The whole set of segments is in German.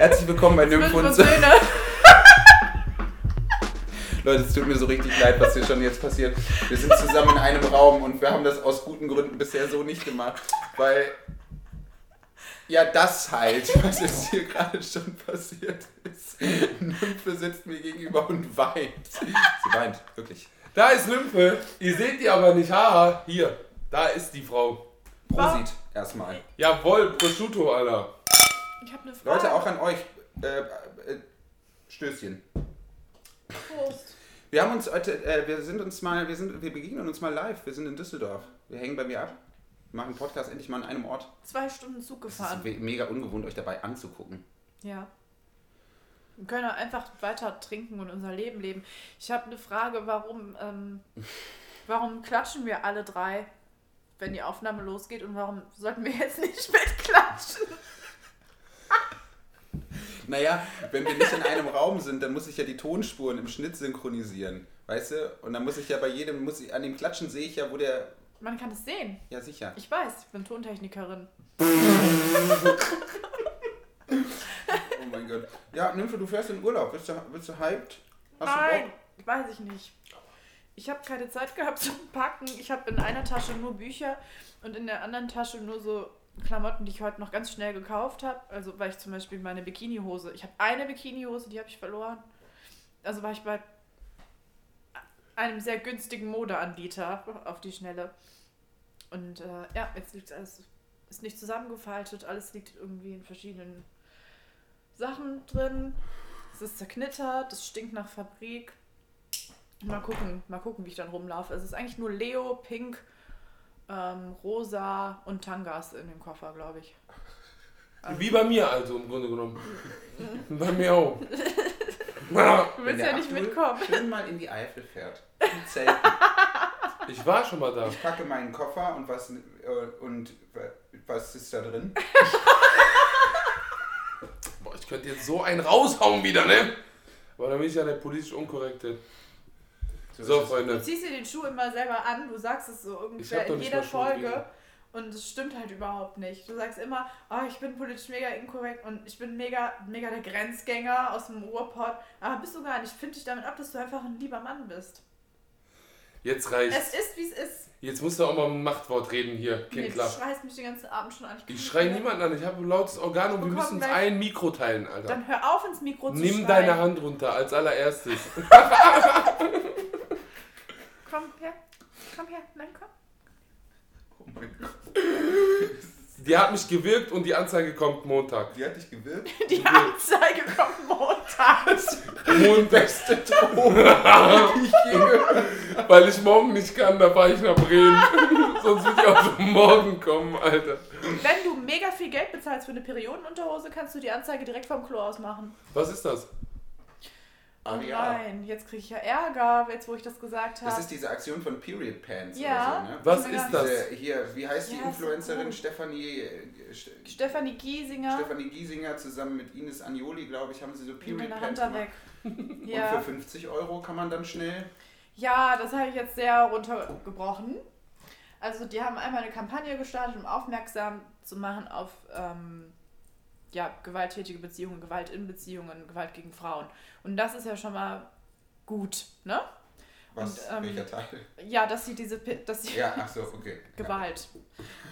Herzlich willkommen bei Nymph und und Söhne. Söhne. Leute, es tut mir so richtig leid, was hier schon jetzt passiert. Wir sind zusammen in einem Raum und wir haben das aus guten Gründen bisher so nicht gemacht, weil ja das halt, was jetzt hier gerade schon passiert ist. Nymphe sitzt mir gegenüber und weint. Sie weint, wirklich. Da ist Lymphe. Ihr seht die aber nicht. Haha, hier. Da ist die Frau. Prosit erstmal. Jawohl, Prosciutto, Alter. Ich habe eine Frage. Leute, auch an euch. Äh, äh, Stößchen. Prost. Wir haben uns heute, äh, wir sind uns mal, wir sind, wir begegnen uns mal live. Wir sind in Düsseldorf. Wir hängen bei mir ab. Wir machen einen Podcast endlich mal an einem Ort. Zwei Stunden Zug Es ist gefahren. mega ungewohnt, euch dabei anzugucken. Ja. Wir können einfach weiter trinken und unser Leben leben. Ich habe eine Frage, warum, ähm, warum klatschen wir alle drei, wenn die Aufnahme losgeht und warum sollten wir jetzt nicht mitklatschen? Naja, wenn wir nicht in einem Raum sind, dann muss ich ja die Tonspuren im Schnitt synchronisieren. Weißt du? Und dann muss ich ja bei jedem, muss ich, an dem Klatschen sehe ich ja, wo der. Man kann es sehen. Ja, sicher. Ich weiß, ich bin Tontechnikerin. Oh mein Gott. Ja, Nymphe, du fährst in Urlaub. Bist du, bist du hyped? Hast du Nein, Bock? weiß ich nicht. Ich habe keine Zeit gehabt zum Packen. Ich habe in einer Tasche nur Bücher und in der anderen Tasche nur so Klamotten, die ich heute noch ganz schnell gekauft habe. Also weil ich zum Beispiel meine Bikinihose. Ich habe eine Bikinihose, die habe ich verloren. Also war ich bei einem sehr günstigen Modeanbieter auf die Schnelle. Und äh, ja, jetzt liegt alles, ist nicht zusammengefaltet, alles liegt irgendwie in verschiedenen Sachen drin. Es ist zerknittert, es stinkt nach Fabrik. Mal gucken, mal gucken, wie ich dann rumlaufe. Es ist eigentlich nur Leo, Pink, ähm, Rosa und Tangas in dem Koffer, glaube ich. Also- Wie bei mir also im Grunde genommen. bei mir auch. Du willst ja nicht mitkommen. Schön mal in die Eifel fährt. Im Zelt. Ich war schon mal da. Ich packe meinen Koffer und was, äh, und was ist da drin? Boah, ich könnte jetzt so einen raushauen wieder, ne? Aber dann bin ich ja der politisch Unkorrekte. So, Du Freunde. ziehst dir den Schuh immer selber an, du sagst es so Ich ungefähr in jeder Folge. Und es stimmt halt überhaupt nicht. Du sagst immer, oh, ich bin politisch mega inkorrekt und ich bin mega, mega der Grenzgänger aus dem Ruhrpott. Aber bist du gar nicht. Ich finde dich damit ab, dass du einfach ein lieber Mann bist. Jetzt Es reicht's. ist, wie es ist. Jetzt musst du auch mal ein Machtwort reden hier, Nee, du schreist mich den ganzen Abend schon an. Ich nicht schrei mehr. niemanden an, ich habe ein lautes Organ und wir müssen uns ein Mikro teilen, Alter. Dann hör auf ins Mikro zu Nimm schreien. deine Hand runter als allererstes. Komm her. Komm her. Nein, komm. Oh mein Gott. Die hat mich gewirkt und die Anzeige kommt Montag. Die hat dich gewirkt? Die Anzeige kommt. Montag. Beste Droge, die ich je gehört Weil ich morgen nicht kann, da fahre ich nach Bremen. Sonst wird die auch schon morgen kommen, Alter. Wenn du mega viel Geld bezahlst für eine Periodenunterhose, kannst du die Anzeige direkt vom Klo aus machen. Was ist das? Oh Ah, ja. nein, jetzt kriege ich ja Ärger, jetzt wo ich das gesagt Das habe. ist diese Aktion von Period Pants Ja. oder so, ne? Was ist das? Diese, hier, wie heißt die Ja, so Influencerin? Stefanie, äh, St Stefanie Giesinger. Stefanie Giesinger zusammen mit Ines Anjoli, glaube ich, haben sie so Period Pants da gemacht. weg. Und Ja. für 50 Euro kann man dann schnell. ja, das habe ich jetzt sehr runtergebrochen. Also die haben einmal eine Kampagne gestartet, um aufmerksam zu machen auf ähm, ja, gewalttätige Beziehungen, Gewalt in Beziehungen, Gewalt gegen Frauen. Und das ist ja schon mal gut, ne? Was? Und, ähm, welcher Teil? Ja, dass sie diese, dass sie Ja, ach so, okay. Gewalt.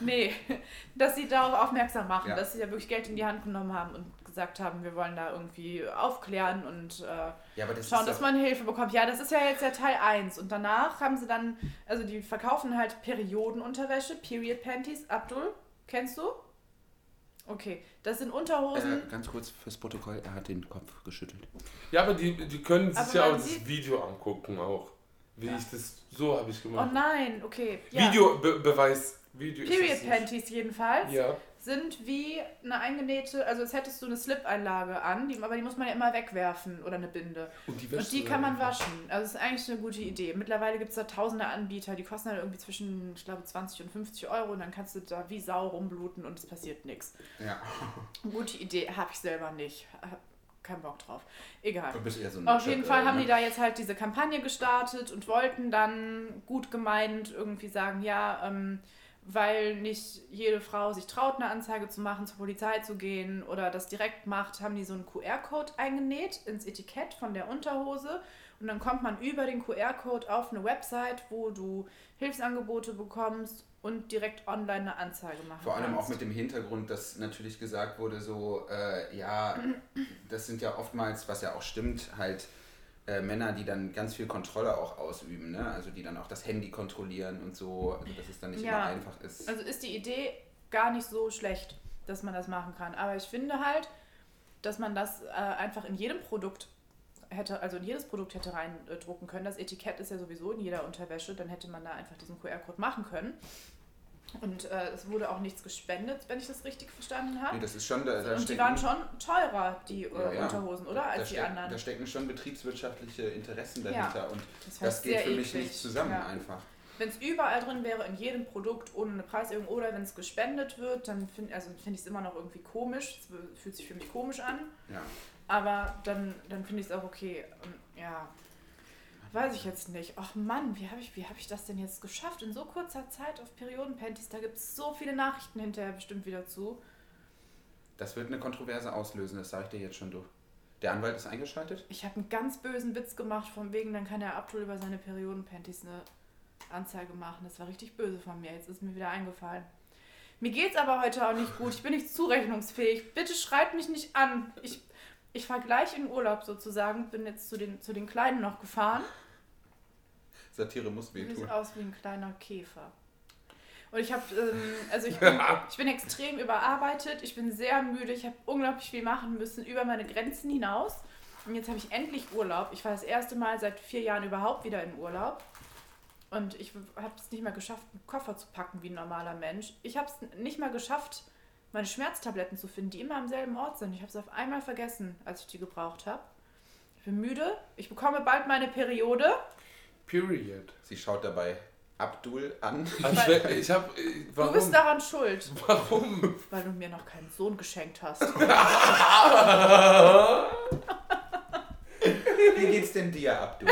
Nee, dass sie darauf aufmerksam machen, Ja. dass sie ja wirklich Geld in die Hand genommen haben und gesagt haben, wir wollen da irgendwie aufklären und äh, Ja, aber das schauen, dass man Hilfe bekommt. Ja, das ist ja jetzt der Teil 1. Und danach haben sie dann, also die verkaufen halt Periodenunterwäsche, Period Panties. Abdul, kennst du? Okay, das sind Unterhosen. äh, ganz kurz fürs Protokoll, er hat den Kopf geschüttelt. Ja, aber die, die können sich Aber ja auch das Video angucken auch. Wie Ja. ich das, so habe ich oh gemacht. nein, okay. Ja. Videobeweis. Video ist Period. Panties jedenfalls. Ja. Sind wie eine eingenähte, also als hättest du eine Slip-Einlage an, die, aber die muss man ja immer wegwerfen oder eine Binde. Und die, Und die kann dann man waschen. Also das ist eigentlich eine gute Idee. Mittlerweile gibt es da tausende Anbieter, die kosten halt irgendwie zwischen, ich glaube, 20 und 50 Euro und dann kannst du da wie Sau rumbluten und es passiert nichts. Ja, Gute Idee, habe ich selber nicht. Hab keinen Bock drauf. Egal. so Auf jeden Fall haben ne? die da jetzt halt diese Kampagne gestartet und wollten dann gut gemeint irgendwie sagen, ja, ähm, weil nicht jede Frau sich traut, eine Anzeige zu machen, zur Polizei zu gehen oder das direkt macht, haben die so einen QR-Code eingenäht ins Etikett von der Unterhose und dann kommt man über den QR-Code auf eine Website, wo du Hilfsangebote bekommst und direkt online eine Anzeige machen Vor allem kannst. auch mit dem Hintergrund, dass natürlich gesagt wurde, so, äh, ja, das sind ja oftmals, was ja auch stimmt, halt äh, Männer, die dann ganz viel Kontrolle auch ausüben, ne? Also die dann auch das Handy kontrollieren und so, also dass es dann nicht Ja. immer einfach ist. Also ist die Idee gar nicht so schlecht, dass man das machen kann. Aber ich finde halt, dass man das äh, einfach in jedem Produkt hätte, also in jedes Produkt hätte reindrucken können. Das Etikett ist ja sowieso in jeder Unterwäsche, dann hätte man da einfach diesen QR-Code machen können. Und äh, es wurde auch nichts gespendet, wenn ich das richtig verstanden habe. Nee, das ist schon, da, da Und die waren schon teurer, die äh, Ja, ja. Unterhosen, oder? da, Als die stecken, anderen. da stecken schon betriebswirtschaftliche Interessen Ja. dahinter und Das, das geht für mich eklig. nicht zusammen Ja. einfach. Wenn es überall drin wäre, in jedem Produkt ohne eine Preiserhöhung oder wenn es gespendet wird, dann finde also find ich es immer noch irgendwie komisch. Es fühlt sich für mich komisch an. Ja. Aber dann, dann finde ich es auch okay. Und ja, weiß ich jetzt nicht. Ach Mann, wie habe ich, wie hab ich das denn jetzt geschafft? In so kurzer Zeit auf Periodenpanties, da gibt es so viele Nachrichten hinterher bestimmt wieder zu. Das wird eine Kontroverse auslösen, das sage ich dir jetzt schon, du. Der Anwalt ist eingeschaltet? Ich habe einen ganz bösen Witz gemacht, von wegen, dann kann der Abdul über seine Periodenpanties eine Anzeige machen. Das war richtig böse von mir. Jetzt ist mir wieder eingefallen. Mir geht's aber heute auch nicht gut. Ich bin nicht zurechnungsfähig. Bitte schreibt mich nicht an. Ich, ich fahre gleich in Urlaub sozusagen. Bin jetzt zu den, zu den Kleinen noch gefahren. Satire muss Sieht wehtun. aus wie ein kleiner Käfer. Und ich habe, ähm, also ich bin, ich bin extrem überarbeitet, ich bin sehr müde, ich habe unglaublich viel machen müssen über meine Grenzen hinaus. Und jetzt habe ich endlich Urlaub. Ich war das erste Mal seit vier Jahren überhaupt wieder in Urlaub. Und ich habe es nicht mal geschafft, einen Koffer zu packen wie ein normaler Mensch. Ich habe es nicht mal geschafft, meine Schmerztabletten zu finden, die immer am selben Ort sind. Ich habe es auf einmal vergessen, als ich die gebraucht habe. Ich bin müde. Ich bekomme bald meine Periode. Period. Sie schaut dabei Abdul an. Also, ich hab. äh, Du Warum? bist daran schuld. Warum? Weil du mir noch keinen Sohn geschenkt hast. Wie geht's denn dir, Abdul?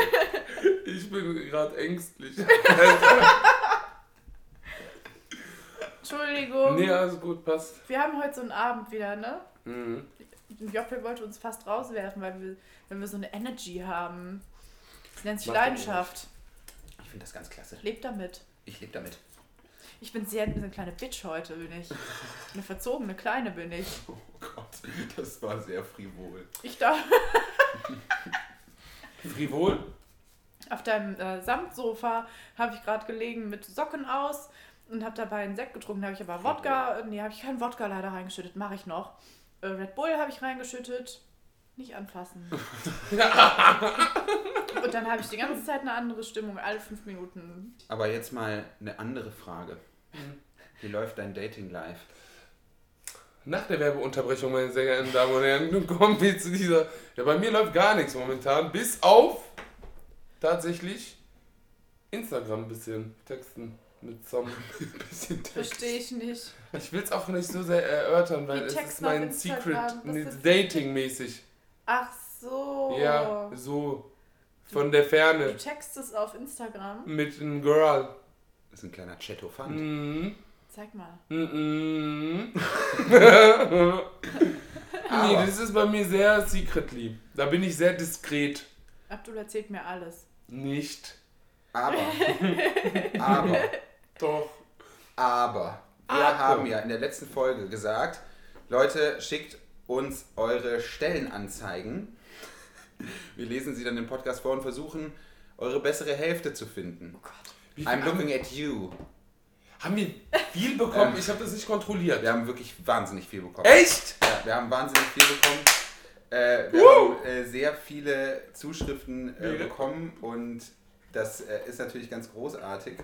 Ich bin gerade ängstlich. Entschuldigung. nee, alles gut, passt. Wir haben heute so einen Abend wieder, ne? Mhm. Joppe wollte uns fast rauswerfen, weil wir, wenn wir so eine Energy haben. Das nennt sich Mach Leidenschaft. Ich finde das ganz klasse. Lebt damit. Ich lebe damit. Ich bin sehr eine kleine Bitch heute, bin ich. Eine verzogene Kleine bin ich. Oh Gott, das war sehr frivol. Ich da Frivol? auf deinem äh, Samtsofa habe ich gerade gelegen mit Socken aus und habe dabei einen Sekt getrunken. Da habe ich aber Wodka, nee, habe ich keinen Wodka leider reingeschüttet, mache ich noch. Äh, Red Bull habe ich reingeschüttet. Nicht anfassen. und dann habe ich die ganze Zeit eine andere Stimmung, alle fünf Minuten. Aber jetzt mal eine andere Frage. Wie läuft dein Dating life? Nach der Werbeunterbrechung, meine sehr geehrten Damen und Herren, nun kommen wir zu dieser. Ja, bei mir läuft gar nichts momentan, bis auf tatsächlich Instagram ein bisschen texten mit Sam. Bisschen Verstehe ich nicht. Ich will es auch nicht so sehr erörtern, weil Die es ist mein Secret, Dating-mäßig. Ach so. Ja, so. Von der Ferne. Du textest auf Instagram. Mit einem Girl. Das ist ein kleiner Chatofant. Mhm. Zeig mal. Mhm. Aber- nee, das ist bei mir sehr secretly. Da bin ich sehr diskret. Abdul erzählt mir alles. Nicht. Aber, aber, Doch. aber, wir Aber. haben ja in der letzten Folge gesagt, Leute, schickt uns eure Stellenanzeigen. Wir lesen sie dann im Podcast vor und versuchen, eure bessere Hälfte zu finden. Oh Gott. I'm looking at you. haben wir viel bekommen? Ähm, ich habe das nicht kontrolliert. Wir haben wirklich wahnsinnig viel bekommen. Echt? Ja, wir haben wahnsinnig viel bekommen. Äh, wir Woo! haben äh, sehr viele Zuschriften äh, bekommen und das äh, ist natürlich ganz großartig.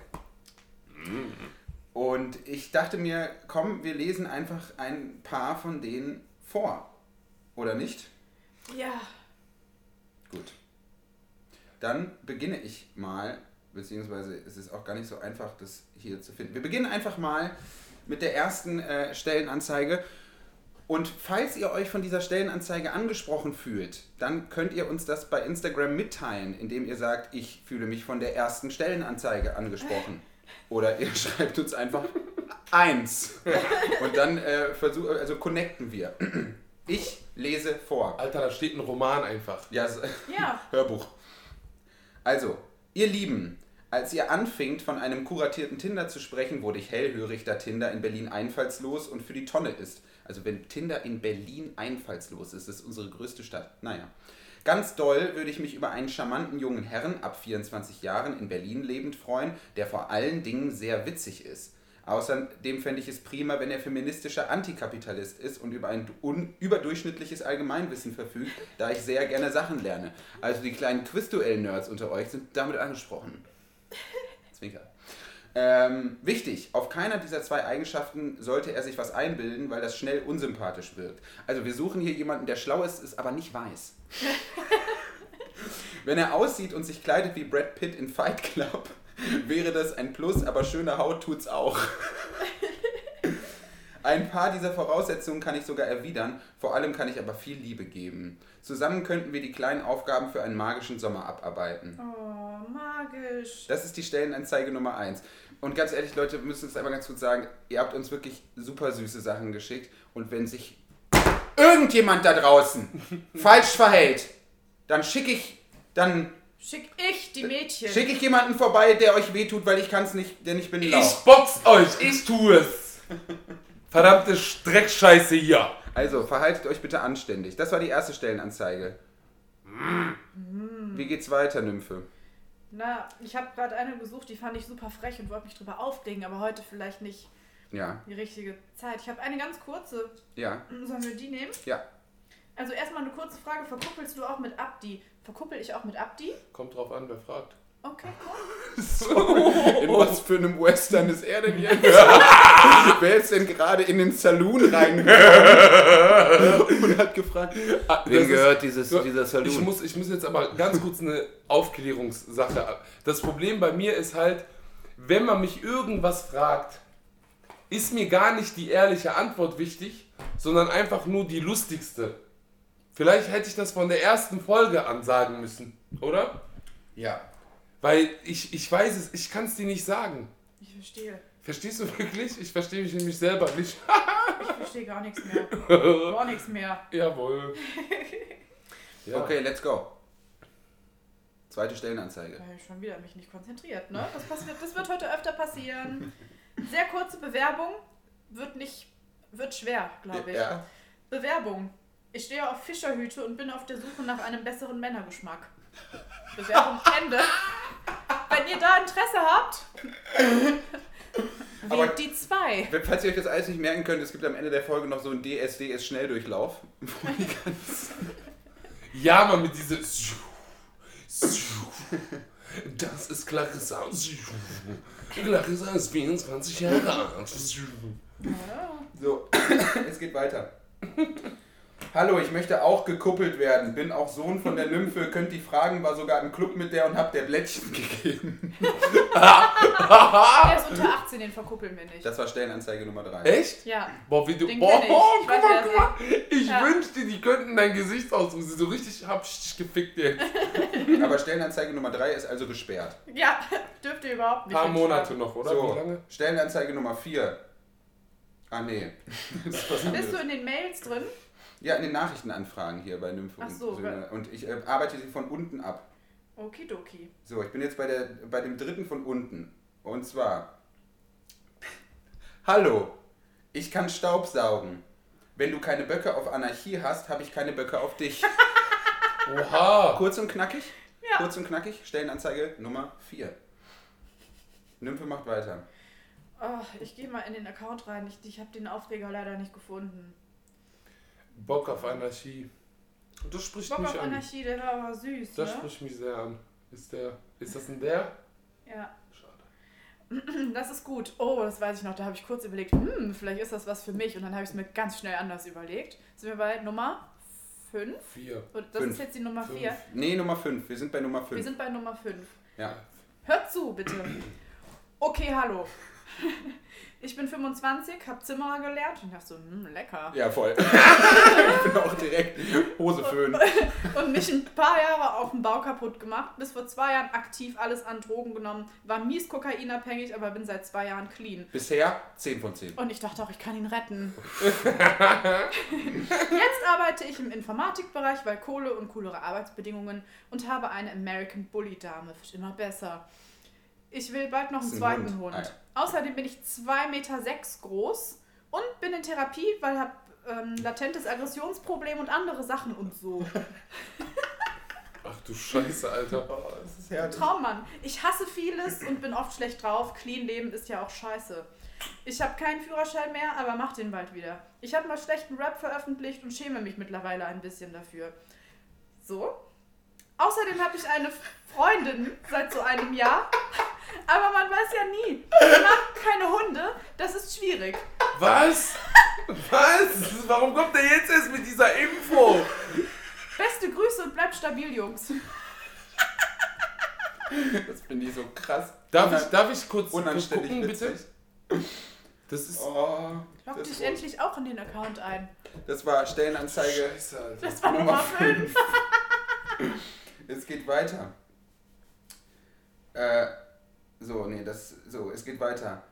Und ich dachte mir, komm, wir lesen einfach ein paar von denen vor. Oder nicht? Ja. Gut. Dann beginne ich mal, beziehungsweise es ist auch gar nicht so einfach, das hier zu finden. Wir beginnen einfach mal mit der ersten äh, Stellenanzeige. Und falls ihr euch von dieser Stellenanzeige angesprochen fühlt, dann könnt ihr uns das bei Instagram mitteilen, indem ihr sagt, ich fühle mich von der ersten Stellenanzeige angesprochen. Oder ihr schreibt uns einfach eins. Und dann äh, versuch, also connecten wir. Ich lese vor. Alter, da steht ein Roman einfach. Ja, s- Ja. Hörbuch. Also, ihr Lieben, als ihr anfingt, von einem kuratierten Tinder zu sprechen, wurde ich hellhörig, da Tinder in Berlin einfallslos und für die Tonne ist. Also wenn Tinder in Berlin einfallslos ist, ist unsere größte Stadt. Naja. Ganz doll würde ich mich über einen charmanten jungen Herrn ab 24 Jahren in Berlin lebend freuen, der vor allen Dingen sehr witzig ist. Außerdem fände ich es prima, wenn er feministischer Antikapitalist ist und über ein überdurchschnittliches Allgemeinwissen verfügt, da ich sehr gerne Sachen lerne. Also die kleinen Quizduell-Nerds unter euch sind damit angesprochen. Zwinker. Ähm, wichtig, auf keiner dieser zwei Eigenschaften sollte er sich was einbilden, weil das schnell unsympathisch wirkt. Also wir suchen hier jemanden, der schlau ist, ist aber nicht weiß. Wenn er aussieht und sich kleidet wie Brad Pitt in Fight Club, wäre das ein Plus, aber schöne Haut tut's auch. Ein paar dieser Voraussetzungen kann ich sogar erwidern, vor allem kann ich aber viel Liebe geben. Zusammen könnten wir die kleinen Aufgaben für einen magischen Sommer abarbeiten. Oh, magisch. Das ist die Stellenanzeige Nummer 1. Und ganz ehrlich, Leute, wir müssen es einmal ganz kurz sagen, ihr habt uns wirklich super süße Sachen geschickt. Und wenn sich irgendjemand da draußen falsch verhält, dann schicke ich, dann Schick ich die Mädchen. schicke ich jemanden vorbei, der euch wehtut, weil ich kann es nicht, denn ich bin lau. Ich box euch, ich tue es. Verdammte Streckscheiße hier. Also, verhaltet euch bitte anständig. Das war die erste Stellenanzeige. Mm. Wie geht's weiter, Nymphe? Na, ich habe gerade eine gesucht, die fand ich super frech und wollte mich drüber aufregen, aber heute vielleicht nicht Ja, die richtige Zeit. Ich habe eine ganz kurze. ja, Sollen wir die nehmen? ja. Also erstmal eine kurze Frage. Verkuppelst du auch mit Abdi? Verkuppel ich auch mit Abdi? Kommt drauf an, wer fragt. Okay, cool. In was für einem Western ist er denn jetzt? Wer ist denn gerade in den Saloon reingekommen und hat gefragt, Ah, wem gehört dieses, So, dieser Saloon? Ich muss, ich muss jetzt aber ganz kurz eine Aufklärungssache. ab- Das Problem bei mir ist halt, wenn man mich irgendwas fragt, ist mir gar nicht die ehrliche Antwort wichtig, sondern einfach nur die lustigste. Vielleicht hätte ich das von der ersten Folge an sagen müssen, oder? ja. Weil ich, ich weiß es, ich kann es dir nicht sagen. Ich verstehe. Verstehst du wirklich? Ich verstehe mich nämlich selber nicht. Ich verstehe gar nichts mehr. Gar nichts mehr. Jawohl. Ja. Okay, let's go. Zweite Stellenanzeige. Ich schon wieder mich nicht konzentriert, ne? Das, passiert, das wird heute öfter passieren. Sehr kurze Bewerbung. Wird nicht, wird schwer, glaube ich. Ja. Bewerbung. Ich stehe auf Fischerhüte und bin auf der Suche nach einem besseren Männergeschmack. Bewerbung Ende. Wenn ihr da Interesse habt, Aber- wählt die zwei. Falls ihr euch das alles nicht merken könnt, es gibt am Ende der Folge noch so einen DSDS-Schnelldurchlauf. Ja, man, mit diese. Das ist Clarissa. Clarissa ist 24 Jahre alt. So, es geht weiter. Hallo, ich möchte auch gekuppelt werden. Bin auch Sohn von der Nymphe. Könnt die fragen, war sogar im Club mit der und hab der Blättchen gegeben. Der ist unter 18, den verkuppeln wir nicht. Das war Stellenanzeige Nummer 3. Echt? Ja. Boah, wie du. Den Boah, boah, Ich guck mal, guck mal. Ich Ja. wünschte, die könnten dein Gesichtsausdruck. Sie so richtig hab ich dich gefickt jetzt. Aber Stellenanzeige Nummer 3 ist also gesperrt. Ja, dürft ihr überhaupt Ein nicht. paar hinschreiben. Monate noch, oder? Wie So, lange? Stellenanzeige Nummer 4. Ah, nee. Das ist was Bist du in den Mails drin? Ja, in den Nachrichtenanfragen hier bei Nymphe Ach so, und Söhne. Und ich äh, arbeite sie von unten ab. Okidoki. So, ich bin jetzt bei, der, bei dem dritten von unten. Und zwar. Hallo, ich kann Staub saugen. Wenn du keine Böcke auf Anarchie hast, habe ich keine Böcke auf dich. Oha. Kurz und knackig? Ja. Kurz und knackig, Stellenanzeige Nummer 4. Nymphe macht weiter. Oh, ich gehe mal in den Account rein. Ich, ich habe den Aufreger leider nicht gefunden. Bock auf Anarchie. Das spricht Bock mich auf an. Anarchie, der war aber süß, Das ne? spricht mich sehr an. Ist der. Ist das ein der? Ja, Schade. das ist gut. Oh, das weiß ich noch. Da habe ich kurz überlegt, hm, vielleicht ist das was für mich. Und dann habe ich es mir ganz schnell anders überlegt. Sind wir bei Nummer 5? Vier. Das Fünf. ist jetzt die Nummer Fünf. 4. Nee, Nummer 5. Wir sind bei Nummer Wir 5. sind bei Nummer 5. Ja. Hört zu, bitte. Okay, hallo. Ich bin 25, habe Zimmerer gelernt und dachte so, hm, lecker. Ja, voll. ich bin auch direkt Hose föhnen. Und mich ein paar Jahre auf dem Bau kaputt gemacht. Bis vor zwei Jahren aktiv alles an Drogen genommen. War mies kokainabhängig, aber bin seit zwei Jahren clean. Bisher 10 von 10. Und ich dachte auch, ich kann ihn retten. Jetzt arbeite ich im Informatikbereich, weil Kohle und coolere Arbeitsbedingungen und habe eine American Bully Dame. Wird immer besser. Ich will bald noch einen Ist ein zweiten Hund. Hund. Ah, ja. Außerdem bin ich 2,6 Meter sechs groß und bin in Therapie, weil ich habe ähm, latentes Aggressionsproblem und andere Sachen und so. Ach du Scheiße, Alter. Oh, das ist herrlich. Traummann. Ich hasse vieles und bin oft schlecht drauf. Clean leben ist ja auch scheiße. Ich habe keinen Führerschein mehr, aber mach den bald wieder. Ich habe mal schlechten Rap veröffentlicht und schäme mich mittlerweile ein bisschen dafür. So. Außerdem habe ich eine Freundin seit so einem Jahr. Aber man weiß ja nie. Ich mag keine Hunde. Das ist schwierig. Was? Was? Warum kommt er jetzt erst mit dieser Info? Beste Grüße und bleibt stabil, Jungs. Das finde ich so krass. Darf ich, darf ich kurz Unanständig gucken, bitte? Das ist. Oh, Log das, dich endlich auch in den Account ein. das war Stellenanzeige. Scheiße, Alter. Das war Nummer 5. Es geht weiter. Äh, so, nee, das. So, es geht weiter.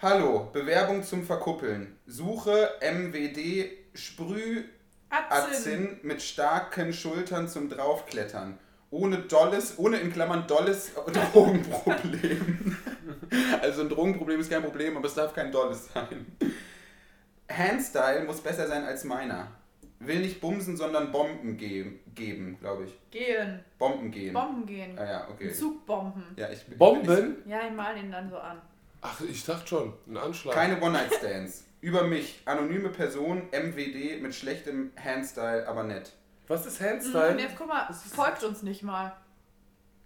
Hallo, Bewerbung zum Verkuppeln. Suche MWD Sprüh Atzin. Mit starken Schultern zum Draufklettern. Ohne dolles, ohne in Klammern dolles Drogenproblem. also ein Drogenproblem ist kein Problem, aber es darf kein dolles sein. Handstyle muss besser sein als meiner. Will nicht bumsen, sondern Bomben ge geben, glaube ich. Gehen. Bomben gehen. Bomben gehen. Ah ja, okay. Zugbomben. Ja, ich, bin- Bomben? Ja, ich mal ihn dann so an. Ach, ich dachte schon. Ein Anschlag. Keine One-Night-Stands. Über mich. Anonyme Person, MWD mit schlechtem Handstyle, aber nett. Was ist Mhm, Und Handstyle? jetzt guck mal, folgt uns nicht mal.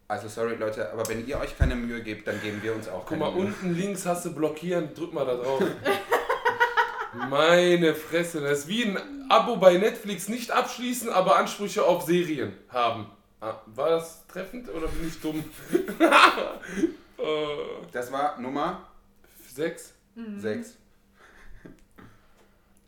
Also sorry Leute, aber wenn ihr euch keine Mühe gebt, dann geben wir uns auch Guck keine mal, Mühe. unten links hast du blockieren. Drück mal da drauf. Meine Fresse. Das ist wie ein Abo bei Netflix. Nicht abschließen, aber Ansprüche auf Serien haben. Ah, War das treffend oder bin ich dumm? äh, Das war Nummer sechs. Mhm. 6.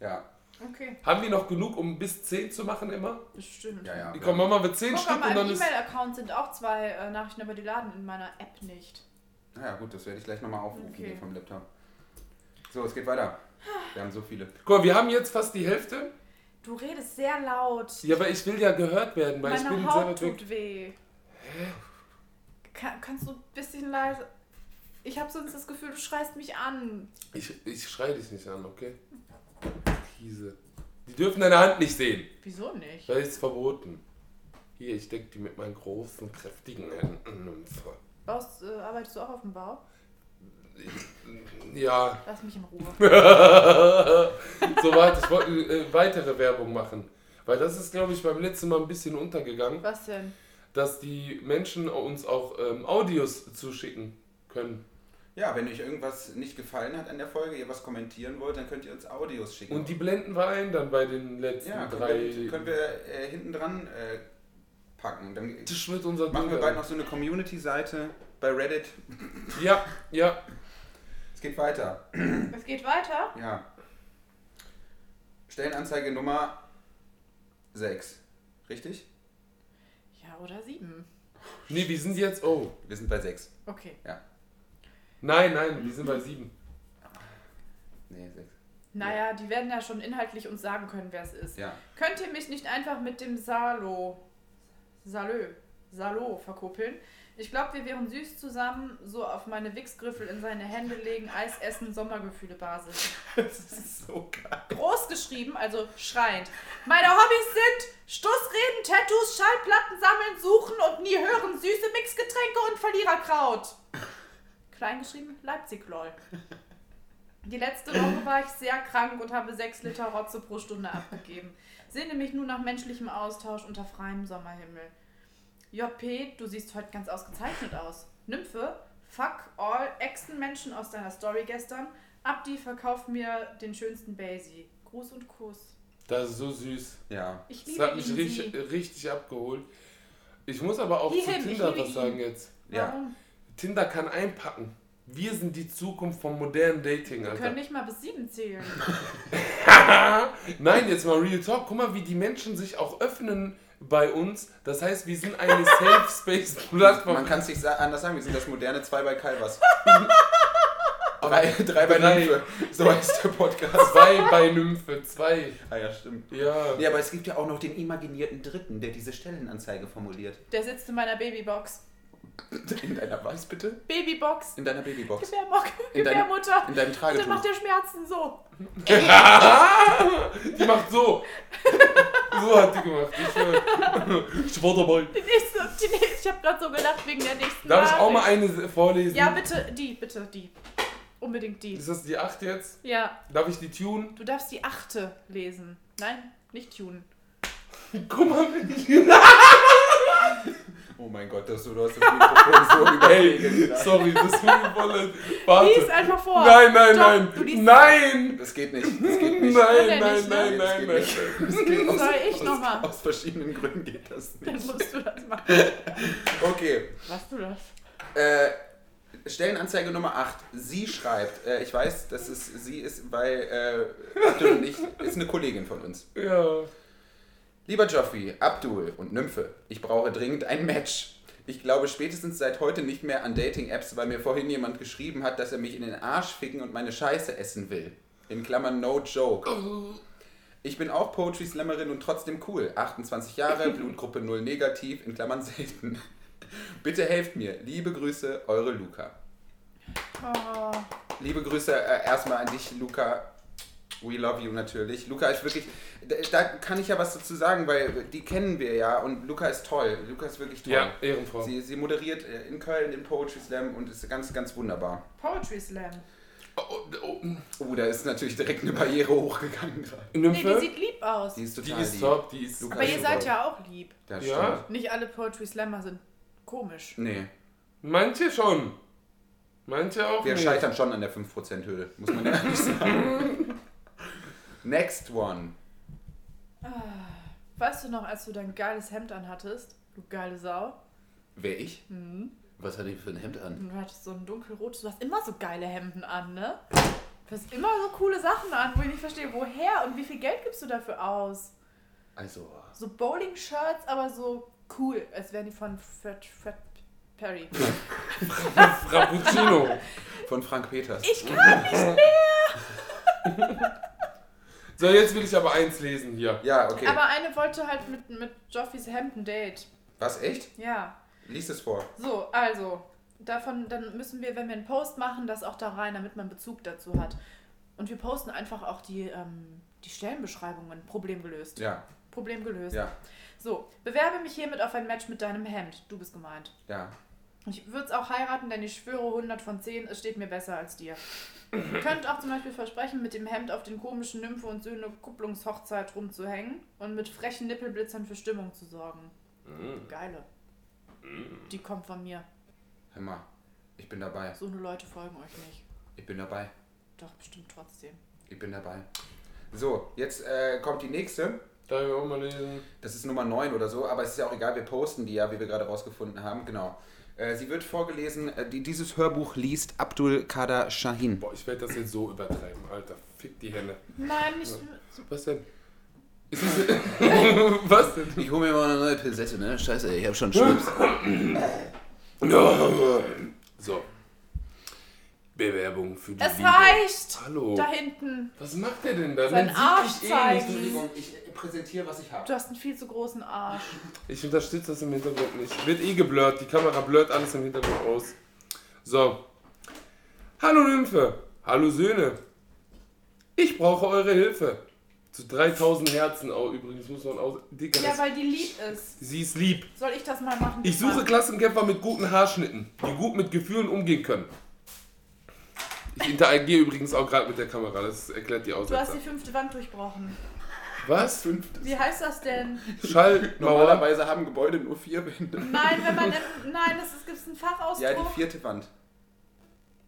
Ja, Okay, Haben wir noch genug, um bis 10 zu machen immer? bestimmt. ja, ja. Die kommen Mama mit 10 Guck Stück mal, und dann ist. E-Mail-Account sind auch zwei äh, Nachrichten, aber die laden in meiner App nicht. Naja gut, das werde ich gleich nochmal aufrufen Okay. hier vom Laptop. So, es geht weiter. Wir haben so viele. Guck mal, wir haben jetzt fast die Hälfte. Du redest sehr laut. Ja, aber ich will ja gehört werden, weil ich Meine bin sehr Haut weit weg. tut weh. Kann, kannst du ein bisschen leise... Ich habe sonst das Gefühl, du schreist mich an. Ich, ich schreie dich nicht an, okay? Diese. Die dürfen deine Hand nicht sehen, Wieso nicht? weil es verboten. Hier, ich decke die mit meinen großen, kräftigen Händen. Baust, äh, arbeitest du auch auf dem Bau? Ja. Lass mich in Ruhe. so, warte, ich wollte äh, weitere Werbung machen. Weil das ist, glaube ich, beim letzten Mal ein bisschen untergegangen, Was denn? dass die Menschen uns auch ähm, Audios zuschicken können. Ja, wenn euch irgendwas nicht gefallen hat an der Folge, ihr was kommentieren wollt, dann könnt ihr uns Audios schicken. Und die blenden wir ein dann bei den letzten ja, können drei. wir, können wir äh, hinten dran äh, packen. Dann das wird unser machen wir Ding bald dann. noch so eine Community-Seite bei Reddit. Ja, ja. Es geht weiter. Es geht weiter. Ja. Stellenanzeige Nummer 6. Richtig? Ja, oder sieben. Nee, wir sind jetzt. Oh. Wir sind bei 6. Okay. Nein, nein, wir sind bei sieben. Nee, 6. Naja, die werden ja schon inhaltlich uns sagen können, wer es ist. Ja. Könnt ihr mich nicht einfach mit dem Salo, Salö, Salo verkuppeln? Ich glaube, wir wären süß zusammen, so auf meine Wichsgriffel in seine Hände legen, Eis essen, Sommergefühle Basis. Das ist so geil. Groß geschrieben, also schreiend. Meine Hobbys sind Stussreden, Tattoos, Schallplatten sammeln, suchen und nie hören, süße Mixgetränke und Verliererkraut. Klein geschrieben, Leipzig-Lol. Die letzte Woche war ich sehr krank und habe sechs Liter Rotze pro Stunde abgegeben. Sehne mich nur nach menschlichem Austausch unter freiem Sommerhimmel. JP, du siehst heute ganz ausgezeichnet aus. Nymphe, fuck all Echsenmenschen aus deiner Story gestern. Abdi, verkauf mir den schönsten Basie. Gruß und Kuss. Das ist so süß. Ja. Ich Das liebe hat mich ihn, richtig, sie. richtig abgeholt. Ich muss aber auch Wie zu Tinder was sagen ihn. jetzt. Ja. Warum? Tinder kann einpacken. Wir sind die Zukunft vom modernen Dating, Wir Alter. können nicht mal bis sieben zählen. Nein, jetzt mal Real Talk. Guck mal, wie die Menschen sich auch öffnen bei uns. Das heißt, wir sind eine Safe Space Plattform. Man kann es nicht anders sagen, wir sind das moderne 2 bei Calvas. drei, drei bei Drei. Nymphe. So heißt der Podcast. Zwei bei Nymphe, zwei. Ah ja, stimmt. Ja. Ja, aber es gibt ja auch noch den imaginierten Dritten, der diese Stellenanzeige formuliert. Der sitzt in meiner Babybox. In deiner was bitte? Babybox. In deiner Babybox. Gebärmock. In Gebärmutter. In deinem Und dann macht Tragetuch. der Schmerzen so. Die macht so. So hat die gemacht. Ich, ich war dabei. Die nächste, die nächste. Ich habe gerade so gelacht wegen der nächsten Darf ich auch mal eine vorlesen? Ja, bitte, die, bitte, die. Unbedingt die. Ist das die 8 jetzt? Ja, Darf ich die tun? du darfst die achte lesen. Nein, nicht tunen. Guck mal, wenn ich. Oh mein Gott, das, du hast das Mikrofon so Hey, sorry, das tut mir voll leid. Lies Warte. einfach vor. Nein, nein, Doch, nein. Nein! Das geht nicht. Das geht nicht. Nein, nein, nicht, ne? nein, nein, nein. Das geht aus, Soll ich aus, noch mal? aus verschiedenen Gründen geht das Dann nicht. musst du das machen. Okay. Machst du das? Äh, Stellenanzeige Nummer 8. Sie schreibt, äh, ich weiß, dass es sie ist, weil äh, und ich, ist eine Kollegin von uns. Ja. Lieber Joffrey, Abdul und Nymphe, ich brauche dringend ein Match. Ich glaube spätestens seit heute nicht mehr an Dating-Apps, weil mir vorhin jemand geschrieben hat, dass er mich in den Arsch ficken und meine Scheiße essen will. In Klammern no joke. Ich bin auch Poetry Slammerin und trotzdem cool. 28 Jahre, Blutgruppe 0 negativ, in Klammern selten. Bitte helft mir. Liebe Grüße, eure Luca. Oh. Liebe Grüße äh, erstmal an dich, Luca. We love you natürlich. Luca ist wirklich, da, da kann ich ja was dazu sagen, weil die kennen wir ja und Luca ist toll. Luca ist wirklich toll. Ja, Ehrenfrau. Sie, sie moderiert äh, in Köln den Poetry Slam und ist ganz, ganz wunderbar. Poetry Slam. Oh, oh, oh. Oh, da ist natürlich direkt eine Barriere hochgegangen gerade. Nee, die Nymphe? sieht lieb aus. Die ist Die total ist lieb. top, die ist. Luca Aber ihr ist seid ja auch lieb. Das Ja? stimmt. Nicht alle Poetry Slammer sind komisch. Nee, Manche schon. Manche auch wir nicht. scheitern schon an der 5%-Hürde, muss man ehrlich sagen. Next one. Weißt du noch, als du dein geiles Hemd anhattest? Du geile Sau. Wer ich? Mhm. Was hatte ich für ein Hemd an? Du hattest so ein dunkelrotes. Du hast immer so geile Hemden an, ne? Du hast immer so coole Sachen an, wo ich nicht verstehe, woher und wie viel Geld gibst du dafür aus? Also, So Bowling-Shirts, aber so cool, als wären die von Fred, Fred Perry. Frappuccino. von Frank Peters. Ich kann nicht mehr! So, jetzt will ich aber eins lesen hier. Ja, okay. Aber eine wollte halt mit, mit Joffys Hemd ein Date. Was, echt? Ja. Lies es vor. So, also, davon, dann müssen wir, wenn wir einen Post machen, das auch da rein, damit man Bezug dazu hat. Und wir posten einfach auch die, ähm, die Stellenbeschreibungen. Problem gelöst. Ja, Problem gelöst. ja, So, bewerbe mich hiermit auf ein Match mit deinem Hemd. Du bist gemeint. ja. Ich würde es auch heiraten, denn ich schwöre 100 von 10, es steht mir besser als dir. Ihr könnt auch zum Beispiel versprechen, mit dem Hemd auf den komischen Nymphe und Söhne Kupplungshochzeit rumzuhängen und mit frechen Nippelblitzern für Stimmung zu sorgen. Geile. Die kommt von mir. Hör mal, ich bin dabei. So eine Leute folgen euch nicht. Ich bin dabei. Doch, bestimmt trotzdem. Ich bin dabei. So, jetzt äh, kommt die nächste. Darf ich auch mal lesen? Das ist Nummer 9 oder so, aber es ist ja auch egal, wir posten die ja, wie wir gerade rausgefunden haben. Genau. Äh, sie wird vorgelesen, äh, die, dieses Hörbuch liest Abdul Kader Shahin. Boah, ich werde das jetzt so übertreiben, Alter. Fick die Hände. Nein, nicht. Was denn? Ist das Was denn? Ich hole mir mal eine neue Pilsette, ne? Scheiße, ich habe schon Schwips. So. Bewerbung für die Es Liebe. reicht! Hallo. Da hinten. Was macht der denn da? Sein Arsch dich zeigen. Entschuldigung, ich präsentiere, was ich habe. Du hast einen viel zu großen Arsch. Ich unterstütze das im Hintergrund nicht. Wird eh geblurrt. Die Kamera blurrt alles im Hintergrund aus. So. Hallo Nymphe. Hallo Söhne. Ich brauche eure Hilfe. Zu 3000 Herzen auch übrigens muss man aus. Digga, Ja, weil die lieb ist. sie ist lieb. Soll ich das mal machen? Ich suche Klassenkämpfer mit guten Haarschnitten, die gut mit Gefühlen umgehen können. Ich interagiere übrigens auch gerade mit der Kamera, das erklärt die Du hast Aussetzer. die fünfte Wand durchbrochen. Was? Wie heißt das denn? Schallmauer. Normalerweise haben Gebäude nur vier Wände. Nein, wenn man. Im, nein, es ist- gibt einen Fachausdruck. Ja, die vierte Wand.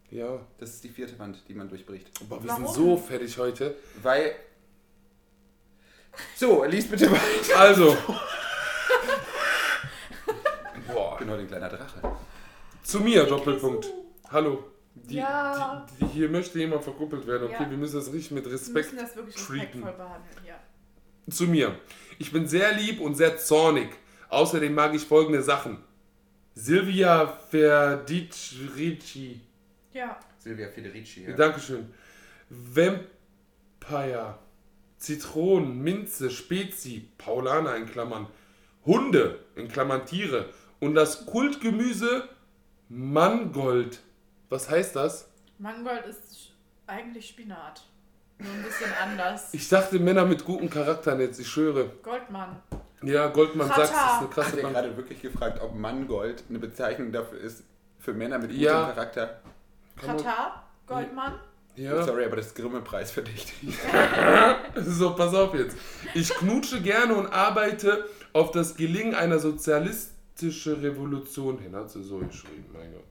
Ja. Das ist die vierte Wand, die man durchbricht. Boah, wir Warum? sind so fertig heute. Weil. So, lies bitte weiter. Also. Boah. Ich bin heute ein kleiner Drache. Zu mir, Doppelpunkt. Hallo. Die, Ja. die, die, hier möchte jemand verkuppelt werden. Okay, Ja. wir müssen das richtig mit Wir Respekt müssen das wirklich treaten. respektvoll behandeln, ja. Zu mir. Ich bin sehr lieb und sehr zornig. Außerdem mag ich folgende Sachen. Silvia Ferdici. Ja. Silvia Federici. Ja. Dankeschön. Vampire. Zitronen, Minze, Spezi, Paulaner in Klammern. Hunde in Klammern Tiere. Und das Kultgemüse Mangold. Was heißt das? Mangold ist sch- eigentlich Spinat. Nur ein bisschen anders. Ich dachte Männer mit gutem Charakter jetzt, ich schwöre. Goldmann. Ja, Goldmann es ist eine Ich krasse habe Bank. gerade wirklich gefragt, ob Mangold eine Bezeichnung dafür ist, für Männer mit gutem Ja. Charakter. Katar. Goldmann. Ja. Sorry, aber das ist Grimme-Preis verdächtig. So, pass auf jetzt. Ich knutsche gerne und arbeite auf das Gelingen einer sozialistischen Revolution hin. Hat sie so geschrieben, mein Gott.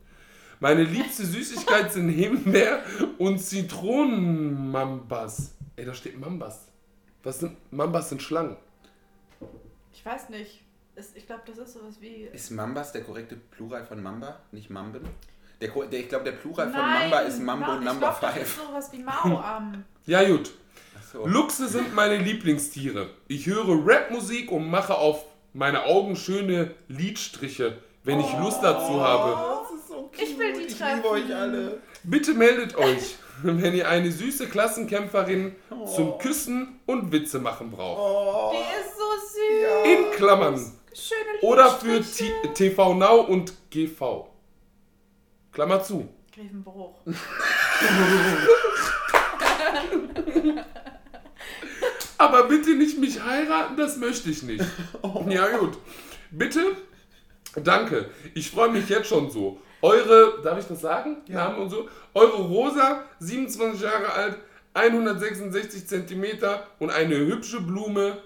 Meine liebste Süßigkeit sind Himbeer und Zitronenmambas. Ey, da steht Mambas. Was sind Mambas sind Schlangen? Ich weiß nicht. Ist, ich glaube, das ist sowas wie. Ist Mambas der korrekte Plural von Mamba, nicht Mamben? Der, der, ich glaube, der Plural von Nein, Mamba ist Mambo Ma- ich Number glaub, Das ist 5. sowas wie Mao am. Ja, gut. Achso. Luchse sind meine Lieblingstiere. Ich höre Rapmusik und mache auf meine Augen schöne Lidstriche, wenn ich Lust dazu habe. So Ich will die Ich treffen. liebe euch alle. Bitte meldet euch, wenn ihr eine süße Klassenkämpferin zum Küssen und Witze machen braucht. Oh. Die ist so süß. In Klammern. Schöne Oder für. T- TV Now und GV. Klammer zu. Grevenbruch. Aber bitte nicht mich heiraten, das möchte ich nicht. Ja gut. Bitte, danke. Ich freue mich jetzt schon so. Eure, darf ich das sagen? Namen und so. Eure Rosa, 27 Jahre alt, 166 Zentimeter und eine hübsche Blume